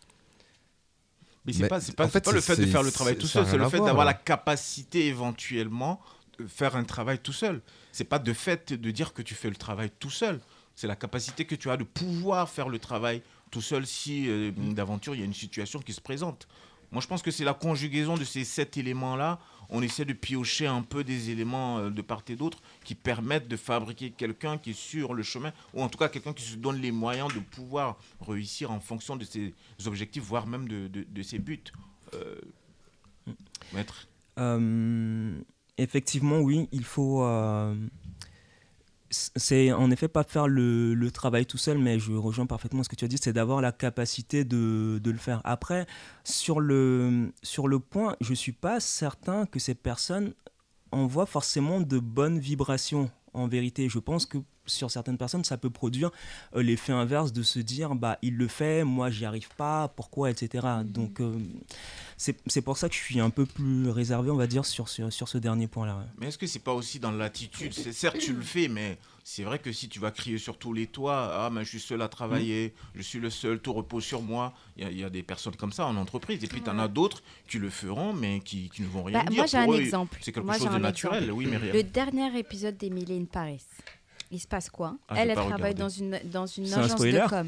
Mais c'est pas, c'est pas, en fait, pas le fait de faire le travail tout seul, c'est le fait voir, d'avoir la capacité éventuellement de faire un travail tout seul. C'est pas de fait de dire que tu fais le travail tout seul. C'est la capacité que tu as de pouvoir faire le travail tout seul si euh, d'aventure il y a une situation qui se présente. Moi, je pense que c'est la conjugaison de ces sept éléments-là. On essaie de piocher un peu des éléments euh, de part et d'autre qui permettent de fabriquer quelqu'un qui est sur le chemin, ou en tout cas quelqu'un qui se donne les moyens de pouvoir réussir en fonction de ses objectifs, voire même de, de- de ses buts. Euh, maître Euh, effectivement, oui, il faut. euh, c'est en effet pas faire le, travail tout seul, mais je rejoins parfaitement ce que tu as dit, c'est d'avoir la capacité de, de le faire. Après, sur le, sur le point, je suis pas certain que ces personnes envoient forcément de bonnes vibrations. En vérité, je pense que sur certaines personnes, ça peut produire euh, l'effet inverse de se dire bah il le fait, moi j'y arrive pas, pourquoi, etc. Donc euh, c'est c'est pour ça que je suis un peu plus réservé, on va dire, sur, sur, sur ce dernier point-là. ouais. Mais est-ce que c'est pas aussi dans l'attitude? C'est certes tu le fais, mais c'est vrai que si tu vas crier sur tous les toits, ah mais je suis seul à travailler, je suis le seul, tout repose sur moi. Il y, a- il y a des personnes comme ça en entreprise, et puis tu en as d'autres qui le feront, mais qui, qui ne vont rien Bah, dire. moi, j'ai un eux, exemple. C'est quelque Moi, chose de naturel, exemple. oui, mais Le dernier épisode d'Emily in Paris, il se passe quoi Ah, Elle, elle travaille regardé. dans une, dans une un agence spoiler? de com.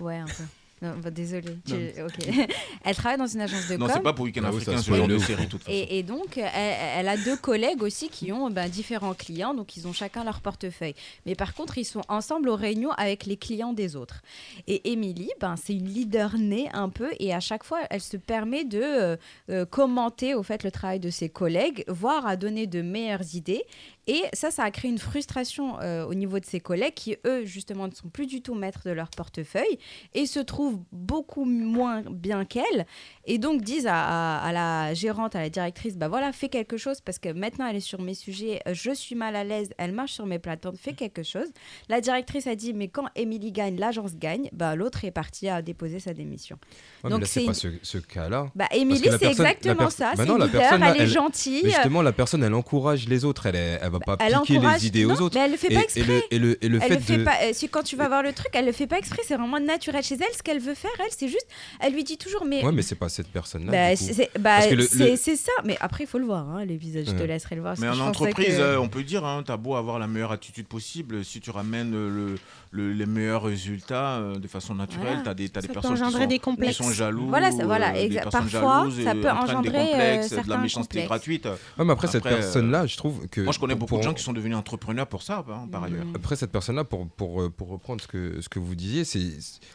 Ouais, un peu. Non, bah, désolé. Non. ok. [laughs] elle travaille dans une agence de Non, com. c'est pas pour Week-end Ah africain ça ce genre de série, toute façon. Et, et donc, elle, elle a deux collègues aussi qui ont ben, différents clients, donc ils ont chacun leur portefeuille. Mais par contre, ils sont ensemble aux réunions avec les clients des autres. Et Émilie, ben, c'est une leader née un peu, et à chaque fois, elle se permet de euh, euh, commenter au fait le travail de ses collègues, voire à donner de meilleures idées. Et ça, ça a créé une frustration euh, au niveau de ses collègues qui, eux, justement, ne sont plus du tout maîtres de leur portefeuille et se trouvent beaucoup moins bien qu'elle. Et donc disent à, à- à la gérante, à la directrice, bah voilà, fais quelque chose parce que maintenant elle est sur mes sujets, je suis mal à l'aise, elle marche sur mes plateformes, fais quelque chose. La directrice a dit, mais quand Émilie gagne, l'agence gagne, bah l'autre est partie à déposer sa démission. Ouais, Donc c'est c'est pas une- ce, ce cas-là. Bah Émilie, c'est exactement ça, Bah c'est non, une la personne, elle est gentille. Mais justement, la personne, elle encourage les autres. Elle, est- elle va pas elle piquer encourage, les idées non, aux autres. mais elle le fait et, pas et exprès. le, et le, et le elle fait le fait de. pas. euh, si quand tu vas voir le truc, elle le fait pas exprès. C'est vraiment naturel chez elle. Ce qu'elle veut faire, elle, c'est juste. Elle lui dit toujours, mais. Ouais, mais c'est pas cette personne-là. Bah, c'est bah, ça. Mais après, il faut le voir, hein, les visages. Je te laisserai le voir. Mais en entreprise, que- euh, on peut dire, hein, tu as beau avoir la meilleure attitude possible, si tu ramènes le, le- les meilleurs résultats euh, de façon naturelle, Voilà. tu as des, t'as des Ça peut personnes qui engendrer sont, des qui complexes. sont jaloux, Voilà, ça- des parfois, ça peut engendrer, des complexes, de la méchanceté gratuite. Ouais, mais après, cette Après, euh, personne-là, je trouve que. Moi, je connais pour- beaucoup de pour- gens qui sont devenus entrepreneurs pour ça, hein, par ailleurs. Après cette personne-là, pour, pour, euh, pour reprendre ce que, ce que vous disiez,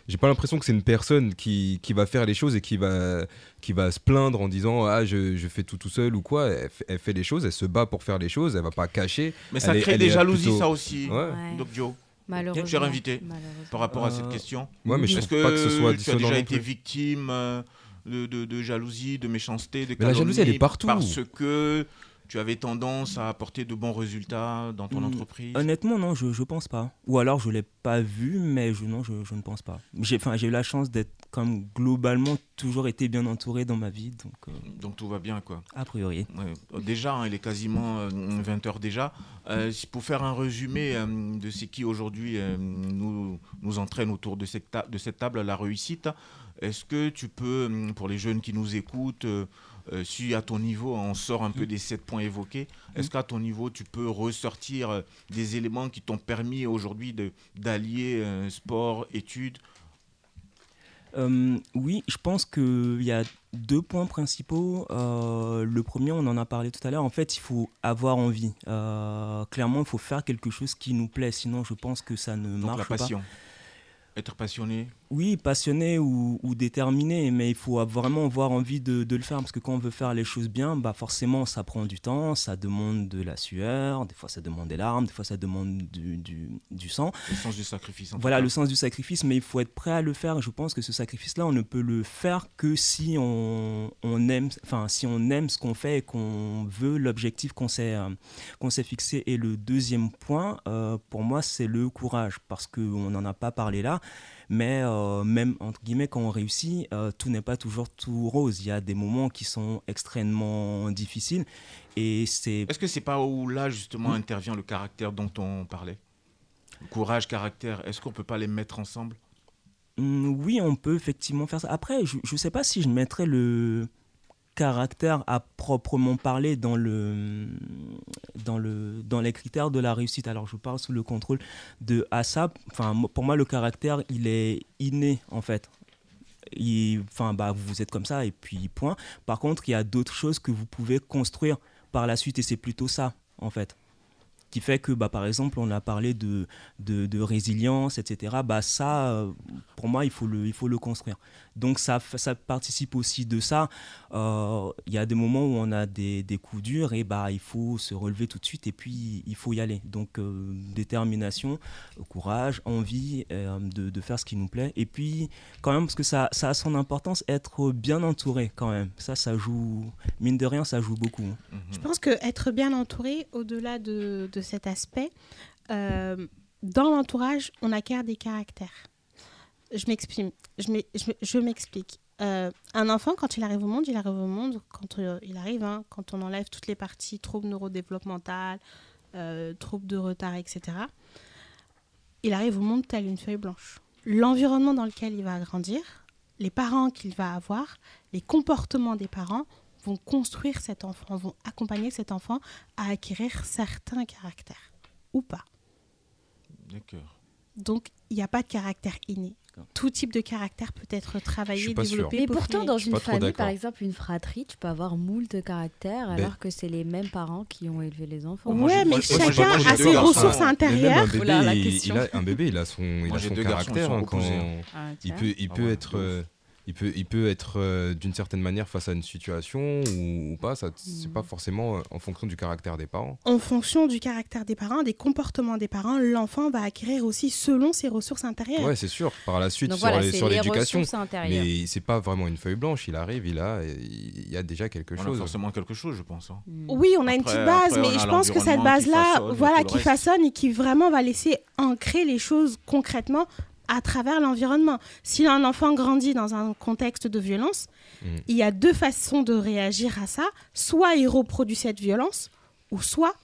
j'ai pas l'impression que c'est une personne qui, qui va faire les choses et qui va, qui va se plaindre en disant ah je, je fais tout tout seul ou quoi. Elle, fait- elle fait les choses, elle se bat pour faire les choses, elle va pas cacher. Mais ça Elle crée des jalousies, plutôt- ça aussi. Ouais. Ouais. Donc, Joe, Malheureusement. cher invité, Malheureusement. par rapport à cette Euh, question. Ouais, mais je trouve que, pas que ce soit tu as déjà été victime euh, de, de- de jalousie, de méchanceté, de Mais la jalousie, elle est partout. Parce que tu avais tendance à apporter de bons résultats dans ton Mm, entreprise? Honnêtement, non, je, je pense pas. Ou alors je l'ai pas vu, mais je, non, je, je ne pense pas. J'ai eu la chance d'être comme globalement toujours été bien entouré dans ma vie, donc euh, Donc tout va bien, quoi. a priori. Ouais. Déjà, hein, il est quasiment euh, 20h déjà. Euh, pour faire un résumé euh, de ce qui aujourd'hui nous, nous entraîne autour de cette, de cette table, la réussite, est-ce que tu peux, pour les jeunes qui nous écoutent, euh, si à ton niveau, on sort un peu des sept points évoqués, est-ce qu'à ton niveau, tu peux ressortir euh, des éléments qui t'ont permis aujourd'hui d'allier euh, sport, études? Euh, oui, je pense qu'il y a deux points principaux. Euh, le premier, on en a parlé tout à l'heure. En fait, il faut avoir envie. Euh, clairement, il faut faire quelque chose qui nous plaît. Sinon, je pense que ça ne Donc la marche pas. passion. Être passionné. Oui, passionné ou, ou déterminé, mais il faut vraiment avoir envie de, de le faire parce que quand on veut faire les choses bien, bah forcément ça prend du temps, ça demande de la sueur, des fois ça demande des larmes, des fois ça demande du, du, du sang. Le sens du sacrifice. en Voilà le sens du sacrifice, mais il faut être prêt à le faire. Je pense que ce sacrifice-là, on ne peut le faire que si on, on aime, enfin si on aime ce qu'on fait et qu'on veut l'objectif qu'on s'est euh, qu'on s'est fixé. Et le deuxième point, euh, pour moi, c'est le courage, parce qu'on n'en a pas parlé là. Mais euh, même entre guillemets, quand on réussit, euh, tout n'est pas toujours tout rose. Il y a des moments qui sont extrêmement difficiles, et c'est Est-ce que c'est pas où là justement Hmm? intervient le caractère dont on parlait? Courage, caractère, est-ce qu'on peut pas les mettre ensemble? Mm, Oui, on peut effectivement faire ça. Après, je ne sais pas si je mettrais le caractère à proprement parler dans, le, dans, le, dans les critères de la réussite. Alors, je parle sous le contrôle de ASAP. Enfin, pour moi, le caractère, il est inné, en fait. Enfin, bah, vous êtes comme ça, et puis point. Par contre, il y a d'autres choses que vous pouvez construire par la suite, et c'est plutôt ça, en fait. qui fait que, bah, par exemple, on a parlé de, de, de résilience, etc. Bah, ça, euh, pour moi, il faut le, il faut le construire. Donc ça, ça participe aussi de ça. Euh, Il y a des moments où on a des, des coups durs et bah, il faut se relever tout de suite et puis il faut y aller. Donc euh, détermination, courage, envie euh, de, de faire ce qui nous plaît. Et puis quand même, parce que ça, ça a son importance, être bien entouré quand même. Ça, ça joue, mine de rien, ça joue beaucoup. hein. Mhm. Je pense que être bien entouré, au-delà de, de cet aspect, euh, dans l'entourage, on acquiert des caractères. Je m'exprime. Je m'explique. Euh, un enfant, quand il arrive au monde, il arrive au monde quand euh, il arrive, hein, quand on enlève toutes les parties troubles neurodéveloppementales, euh, troubles de retard, etc. Il arrive au monde tel une feuille blanche. L'environnement dans lequel il va grandir, les parents qu'il va avoir, les comportements des parents vont construire cet enfant, vont accompagner cet enfant à acquérir certains caractères ou pas. D'accord. Donc, il n'y a pas de caractère inné. Tout type de caractère peut être travaillé, développé. Mais pourtant, dans une famille, par exemple, une fratrie, tu peux avoir moult caractères Mais- alors que c'est les mêmes parents qui ont élevé les enfants. Ouais, mais moi, chacun moi, a ses garçons. ressources intérieures. bébé, Oula, la il, question. il a, un bébé, il a son, il a son caractère. hein, quand opposés, hein. Ah, il peut, il Ah peut être, euh, il peut, il peut être euh, d'une certaine manière face à une situation ou, ou pas. Ça, c'est pas forcément euh, en fonction du caractère des parents. En fonction du caractère des parents, des comportements des parents, l'enfant va acquérir aussi selon ses ressources intérieures. Ouais, c'est sûr. Par la suite, Donc sur voilà, les- c'est sur les l'éducation. Mais c'est pas vraiment une feuille blanche. Il arrive, il a, il y a déjà quelque On a chose. forcément quelque chose, je pense. hein. Mm. Oui, on a une petite base, après, mais a je pense que cette base-là, façonne, voilà, qui façonne et qui vraiment va laisser ancrer les choses concrètement à travers l'environnement. Si un enfant grandit dans un contexte de violence, Mm. il y a deux façons de réagir à ça. Soit il reproduit cette violence, ou soit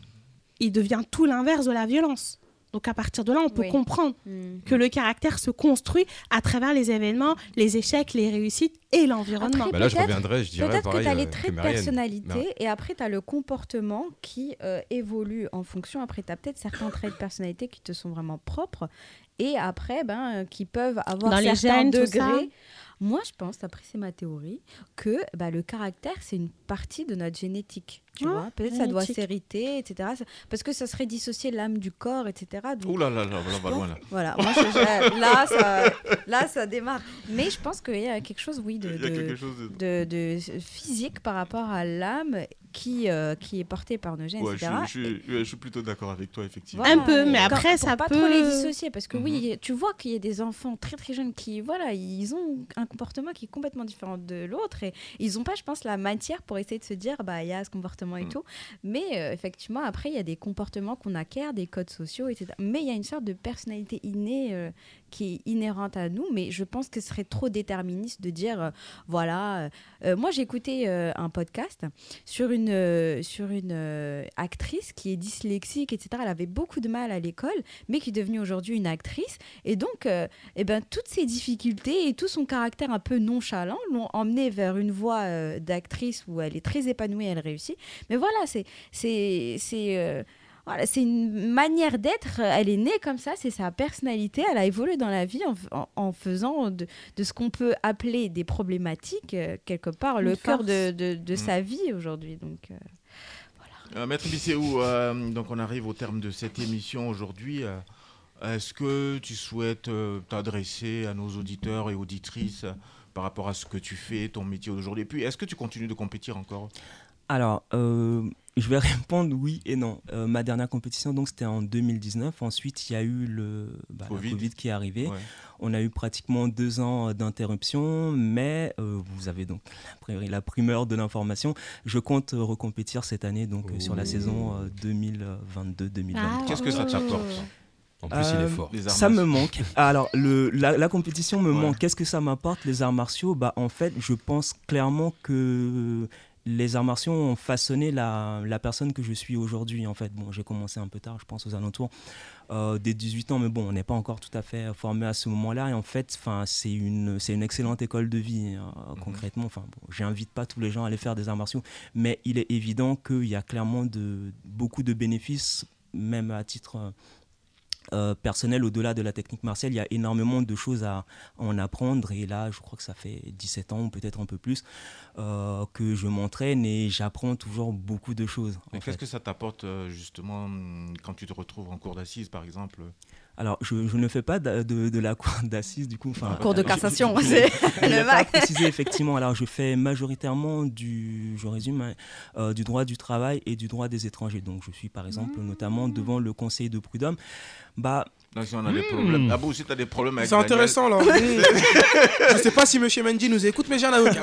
il devient tout l'inverse de la violence. Donc à partir de là, on peut Oui. comprendre Mm. que le caractère se construit à travers les événements, les échecs, les réussites et l'environnement. Bah là, je reviendrai, je dirais Peut-être que tu as les euh, traits que de personnalité Mar- et après tu as le comportement qui euh, évolue en fonction. Après, tu as peut-être certains traits de personnalité qui te sont vraiment propres et après ben, euh, qui peuvent avoir Dans les certains gènes, tout ça. degrés. Moi, je pense, après c'est ma théorie, que bah, le caractère, c'est une partie de notre génétique. Tu vois Peut-être ça doit s'hériter, etc. Parce que ça serait dissocier l'âme du corps, etc. Donc, Ouh là là là, là, loin là. voilà, moi, je- je- [laughs] là, ça, là, ça démarre. Mais je pense qu'il y a quelque chose, oui, de, Il y a de- quelque chose de... de, de physique par rapport à l'âme qui, euh, qui est portée par nos gènes, Ouais, etc. suis- je suis- ouais, je suis plutôt d'accord avec toi, effectivement. Un peu, mais Quand- après, ça pas peut- trop les dissocier parce que Mhm. oui, tu vois qu'il y a des enfants très très jeunes qui, voilà, ils ont un comportement qui est complètement différent de l'autre et ils n'ont pas, je pense, la matière pour essayer de se dire, bah, il y a ce comportement et Mhm. tout. Mais euh, effectivement, après, il y a des comportements qu'on acquiert, des codes sociaux, etc. Mais il y a une sorte de personnalité innée euh, qui est inhérente à nous. Mais je pense que ce serait trop déterministe de dire, euh, voilà. euh, euh, moi, j'ai écouté euh, un podcast sur une, sur une actrice qui est dyslexique, etc. Elle avait beaucoup de mal à l'école, mais qui est devenue aujourd'hui une actrice. Et donc, eh ben, toutes ses difficultés et tout son caractère un peu nonchalant l'ont emmenée vers une voie d'actrice où elle est très épanouie, elle réussit. Mais voilà, c'est c'est c'est voilà, c'est une manière d'être. Elle est née comme ça, c'est sa personnalité. Elle a évolué dans la vie en, f- en- en faisant de, de ce qu'on peut appeler des problématiques, euh, quelque part, le cœur de, de, de Mm. sa vie aujourd'hui. Donc, euh, Euh, Maître Bisséou, euh, donc on arrive au terme de cette émission aujourd'hui. Euh, Est-ce que tu souhaites euh, t'adresser à nos auditeurs et auditrices euh, par rapport à ce que tu fais, ton métier aujourd'hui Et puis, est-ce que tu continues de compétir encore? Alors, euh, je vais [laughs] répondre oui et non. Euh, ma dernière compétition, donc, c'était en 2019. Ensuite, il y a eu le bah, Covid. Covid qui est arrivé. Ouais. On a eu pratiquement deux ans d'interruption, mais euh, vous avez donc la pri- la primeur de l'information. Je compte euh, recompétir cette année, donc euh, sur la Ouh. saison euh, 2022-2023. Ah, Qu'est-ce que ça t'apporte En plus, il Euh, est fort. Les arts Ça me manque. Alors, le, la, la compétition me Ouais. manque. Qu'est-ce que ça m'apporte, les arts martiaux? Bah, En fait, je pense clairement que les arts martiaux ont façonné la, la personne que je suis aujourd'hui. En fait, bon, j'ai commencé un peu tard, je pense, aux alentours euh, des 18 ans, mais bon, on n'est pas encore tout à fait formé à ce moment-là. Et en fait, c'est une, une excellente école de vie, euh, concrètement. Enfin, bon, j'invite pas tous les gens à aller faire des arts martiaux, mais il est évident qu'il y a clairement de, beaucoup de bénéfices, même à titre euh, euh, personnel au-delà de la technique martiale. Il y a énormément de choses à en apprendre. Et là, je crois que ça fait 17 ans ou peut-être un peu plus euh, que je m'entraîne et j'apprends toujours beaucoup de choses. Qu'est-ce que ça t'apporte euh, justement quand tu te retrouves en cours d'assises, par exemple? Alors, je, je ne fais pas de, de- de la cour [laughs] d'assises du coup. Enfin, Cours de cassation, c'est je [laughs] le pas max. précisé effectivement. Alors, je fais majoritairement du, je résume, hein, euh, du droit du travail et du droit des étrangers. Donc, je suis par exemple notamment devant le conseil de prud'homme. Bah, Donc, si on a des problèmes. Ah bon, si tu as des problèmes avec C'est intéressant là. [laughs] je sais pas si Monsieur Mendy nous écoute, mais j'ai un avocat.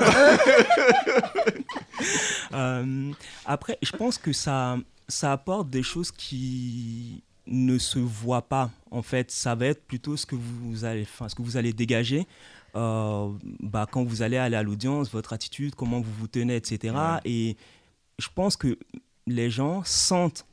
Euh, après, je pense que ça, ça apporte des choses qui ne se voient pas. En fait, ça va être plutôt ce que vous allez, enfin, ce que vous allez dégager. euh, bah, quand vous allez aller à l'audience, votre attitude, comment vous vous tenez, etc. Et je pense que les gens sentent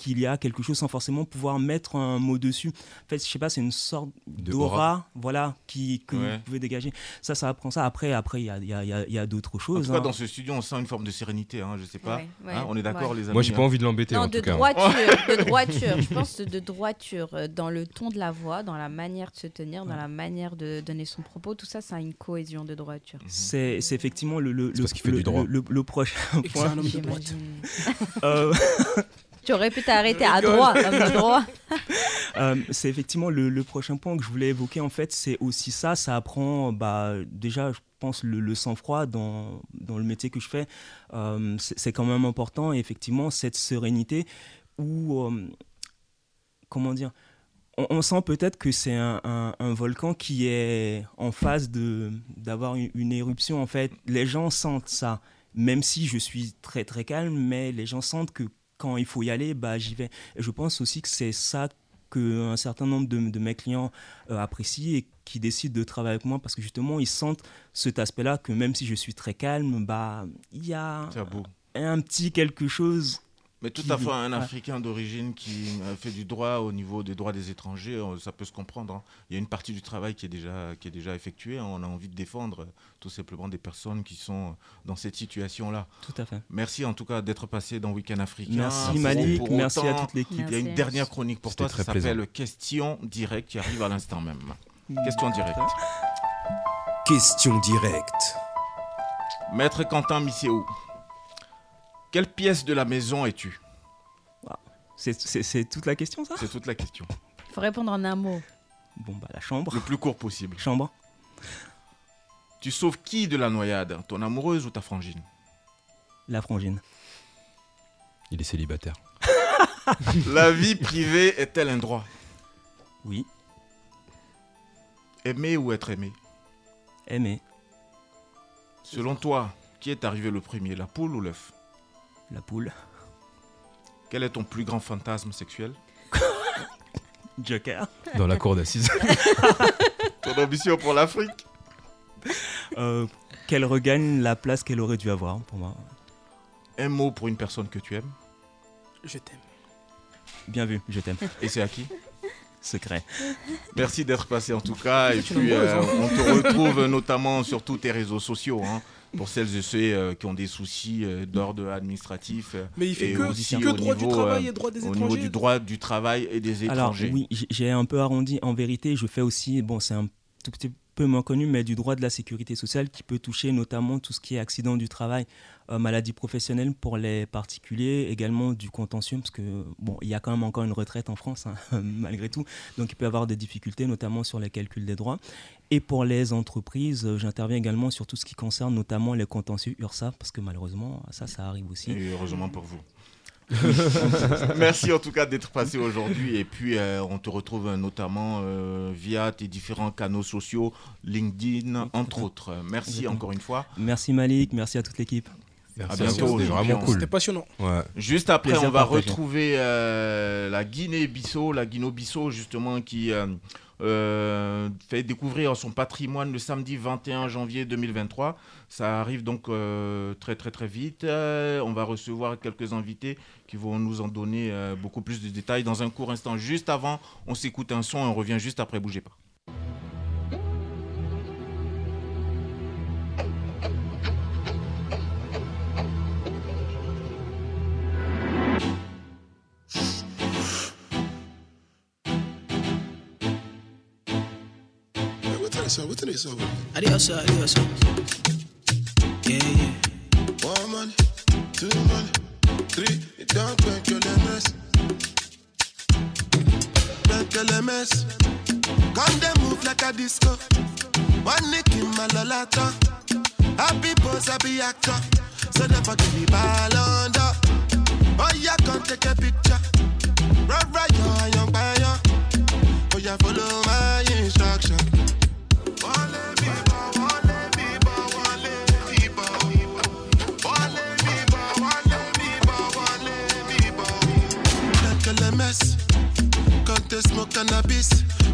qu'il y a quelque chose sans forcément pouvoir mettre un mot dessus. En fait, je sais pas, c'est une sorte d'aura, aura. voilà, qui, que Ouais. vous pouvez dégager. Ça, ça apprend ça. Après, après, il y a, il y a- il y a- il y a d'autres En choses. tout cas, hein. dans ce studio, on sent une forme de sérénité. Hein, je sais pas. Ouais, ouais, Hein, on est d'accord, ouais. les amis Moi, j'ai pas hein envie de l'embêter Non, en de tout cas. droiture, de [laughs] droiture. Je pense de droiture euh, dans le ton de la voix, dans la manière de se tenir, dans la manière de donner son propos. Tout ça, ça a une cohésion de droiture. C'est c'est effectivement le, le, C'est le, parce qu'il fait le- du droit. le- le prochain Et [laughs] droite. Tu aurais pu t'arrêter à rigole. droit, [laughs] euh, c'est effectivement le, le prochain point que je voulais évoquer. En fait, c'est aussi ça. Ça apprend bah, déjà, je pense, le, le sang-froid dans, dans le métier que je fais. Euh, c'est quand même important. Et effectivement, cette sérénité où, euh, comment dire, on, on sent peut-être que c'est un, un- un volcan qui est en phase de d'avoir une, une éruption. En fait, les gens sentent ça. Même si je suis très très calme, mais les gens sentent que quand il faut y aller, bah j'y vais. Et je pense aussi que c'est ça qu'un certain nombre de, de mes clients euh, apprécient et qui décident de travailler avec moi parce que justement ils sentent cet aspect-là que même si je suis très calme, bah il y a un petit quelque chose. Mais tout qui- à fait, un ouais. Africain d'origine qui euh, fait du droit au niveau des droits des étrangers, euh, ça peut se comprendre. hein. Il y a une partie du travail qui est déjà, qui est déjà effectuée. hein. On a envie de défendre euh, tout simplement des personnes qui sont dans cette situation-là. Tout à fait. Merci en tout cas d'être passé dans Week-end Africain. Merci Malik, merci à toute l'équipe. Il y a une dernière chronique pour C'était toi, ça s'appelle. Question directe qui arrive à l'instant même. Question directe. Question directe. Maître Quentin Misséou, quelle pièce de la maison es-tu? C'est- toute la question ça? C'est toute la question. Il faut répondre en un mot. Bon bah la chambre. Le plus court possible. Chambre. Tu sauves qui de la noyade? Ton amoureuse ou ta frangine? La frangine. Il est célibataire. [laughs] La vie privée est-elle un droit? Oui. Aimer ou être aimé? Aimer. Selon toi, qui est arrivé le premier, la poule ou l'œuf? La poule. Quel est ton plus grand fantasme sexuel? [laughs] Joker. Dans la cour d'assises. [laughs] Ton ambition pour l'Afrique? Euh, qu'elle regagne la place qu'elle aurait dû avoir pour moi. Un mot pour une personne que tu aimes? Je t'aime. Bien vu, je t'aime. Et c'est à qui? Secret. Merci d'être passé en tout cas. Et puis, euh, hein. on te retrouve notamment sur tous tes réseaux sociaux. hein, pour celles et ceux euh, qui ont des soucis euh, d'ordre administratif. euh, Mais il fait Et que, aussi que au droit du travail et droit des au étrangers. niveau du droit du travail et des Alors étrangers. oui, j- j'ai un peu arrondi. En vérité, je fais aussi, bon, c'est un tout petit peu moins connu, mais du droit de la sécurité sociale qui peut toucher notamment tout ce qui est accident du travail, euh, maladie professionnelle pour les particuliers, également du contentieux, parce que bon, il y a quand même encore une retraite en France, hein, [laughs] malgré tout, donc il peut y avoir des difficultés, notamment sur les calculs des droits. Et pour les entreprises, euh, j'interviens également sur tout ce qui concerne notamment les contentieux URSA, parce que malheureusement, ça, ça arrive aussi. Et heureusement pour vous. [laughs] Merci en tout cas d'être passé aujourd'hui et puis euh, on te retrouve euh, notamment euh, via tes différents canaux sociaux, LinkedIn entre autres. Merci Exactement. encore une fois. Merci Malik, merci à toute l'équipe. Merci À bientôt, c'était vraiment cool. C'était passionnant. Ouais. Juste après, Plaisir on va retrouver euh, la Guinée-Bissau, la Guinée-Bissau justement qui euh, fait découvrir son patrimoine le samedi 21 janvier 2023. Ça arrive donc euh, très très très vite. Euh, on va recevoir quelques invités qui vont nous en donner beaucoup plus de détails dans un court instant. Juste avant, on s'écoute un son et on revient juste après. Bougez pas. Outside, what they say? Adios, adios. Yeah, yeah. One money, two money, three. You don't make your limits. Make your limits. Come they move like a disco. One nick in my lolata. Happy pose, happy actor. So never give me ball under. Oh yeah, come take a picture. Right, right, yo, young by Oh yeah, follow my instruction. A mess. Can't they smoke cannabis?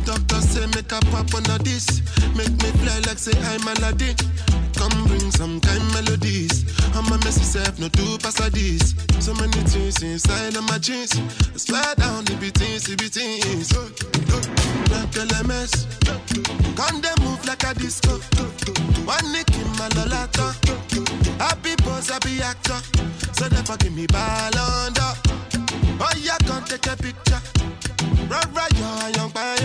Doctor say make a pop on a this. Make me fly like say I'm Aladdin. Come bring some kind melodies. I'm a mess myself, no two pass this. So many things inside of my jeans. Swear down the beatings, the beatings. Like a mess. Can they move like a disco? One nick in my lolata. Happy pose, happy actor. So never give me ball under. Oh yeah, come take a picture. Right, right, yo, young fire.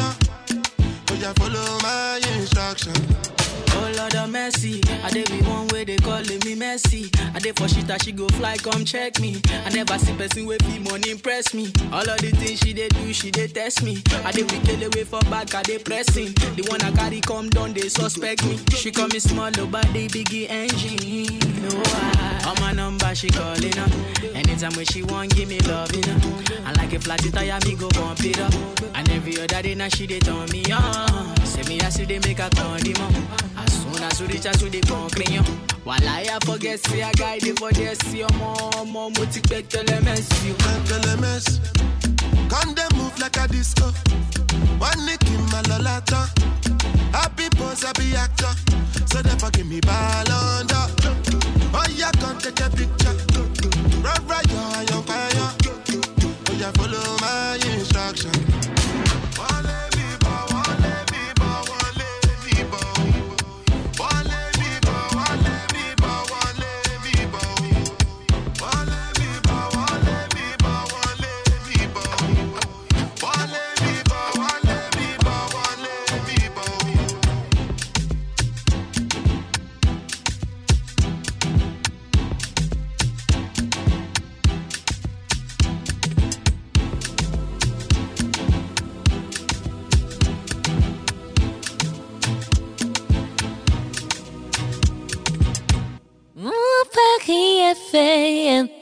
Oh yeah, follow my instruction. Oh Lord of mercy, I dey be one way they calling me messy. I dey for shit that she go fly, come check me. I never see person with fee money impress me. All of the things she dey do, she dey test me. I dey wicked away for back, I dey pressing. The one I carry come down, they suspect me. She call me small, oh, but they biggie engine. No, I, on my number she calling up. Anytime when she want, give me love, you know. I like a flat tire, me go bump it up. And every other day now she dey turn me on. Say me I see they make a condiment. As soon as we reach out to the concrete, while I forget, see a guy dey for there, see your mom, mom, what you bet tell them you. LMS. Can they move like a disco? One nick in my lolata. Happy pose, happy actor. So never give me ball. Oh yeah, come take a picture. Right, right, yo, young fire. Oh yeah, follow my instruction. Mon Paris FM.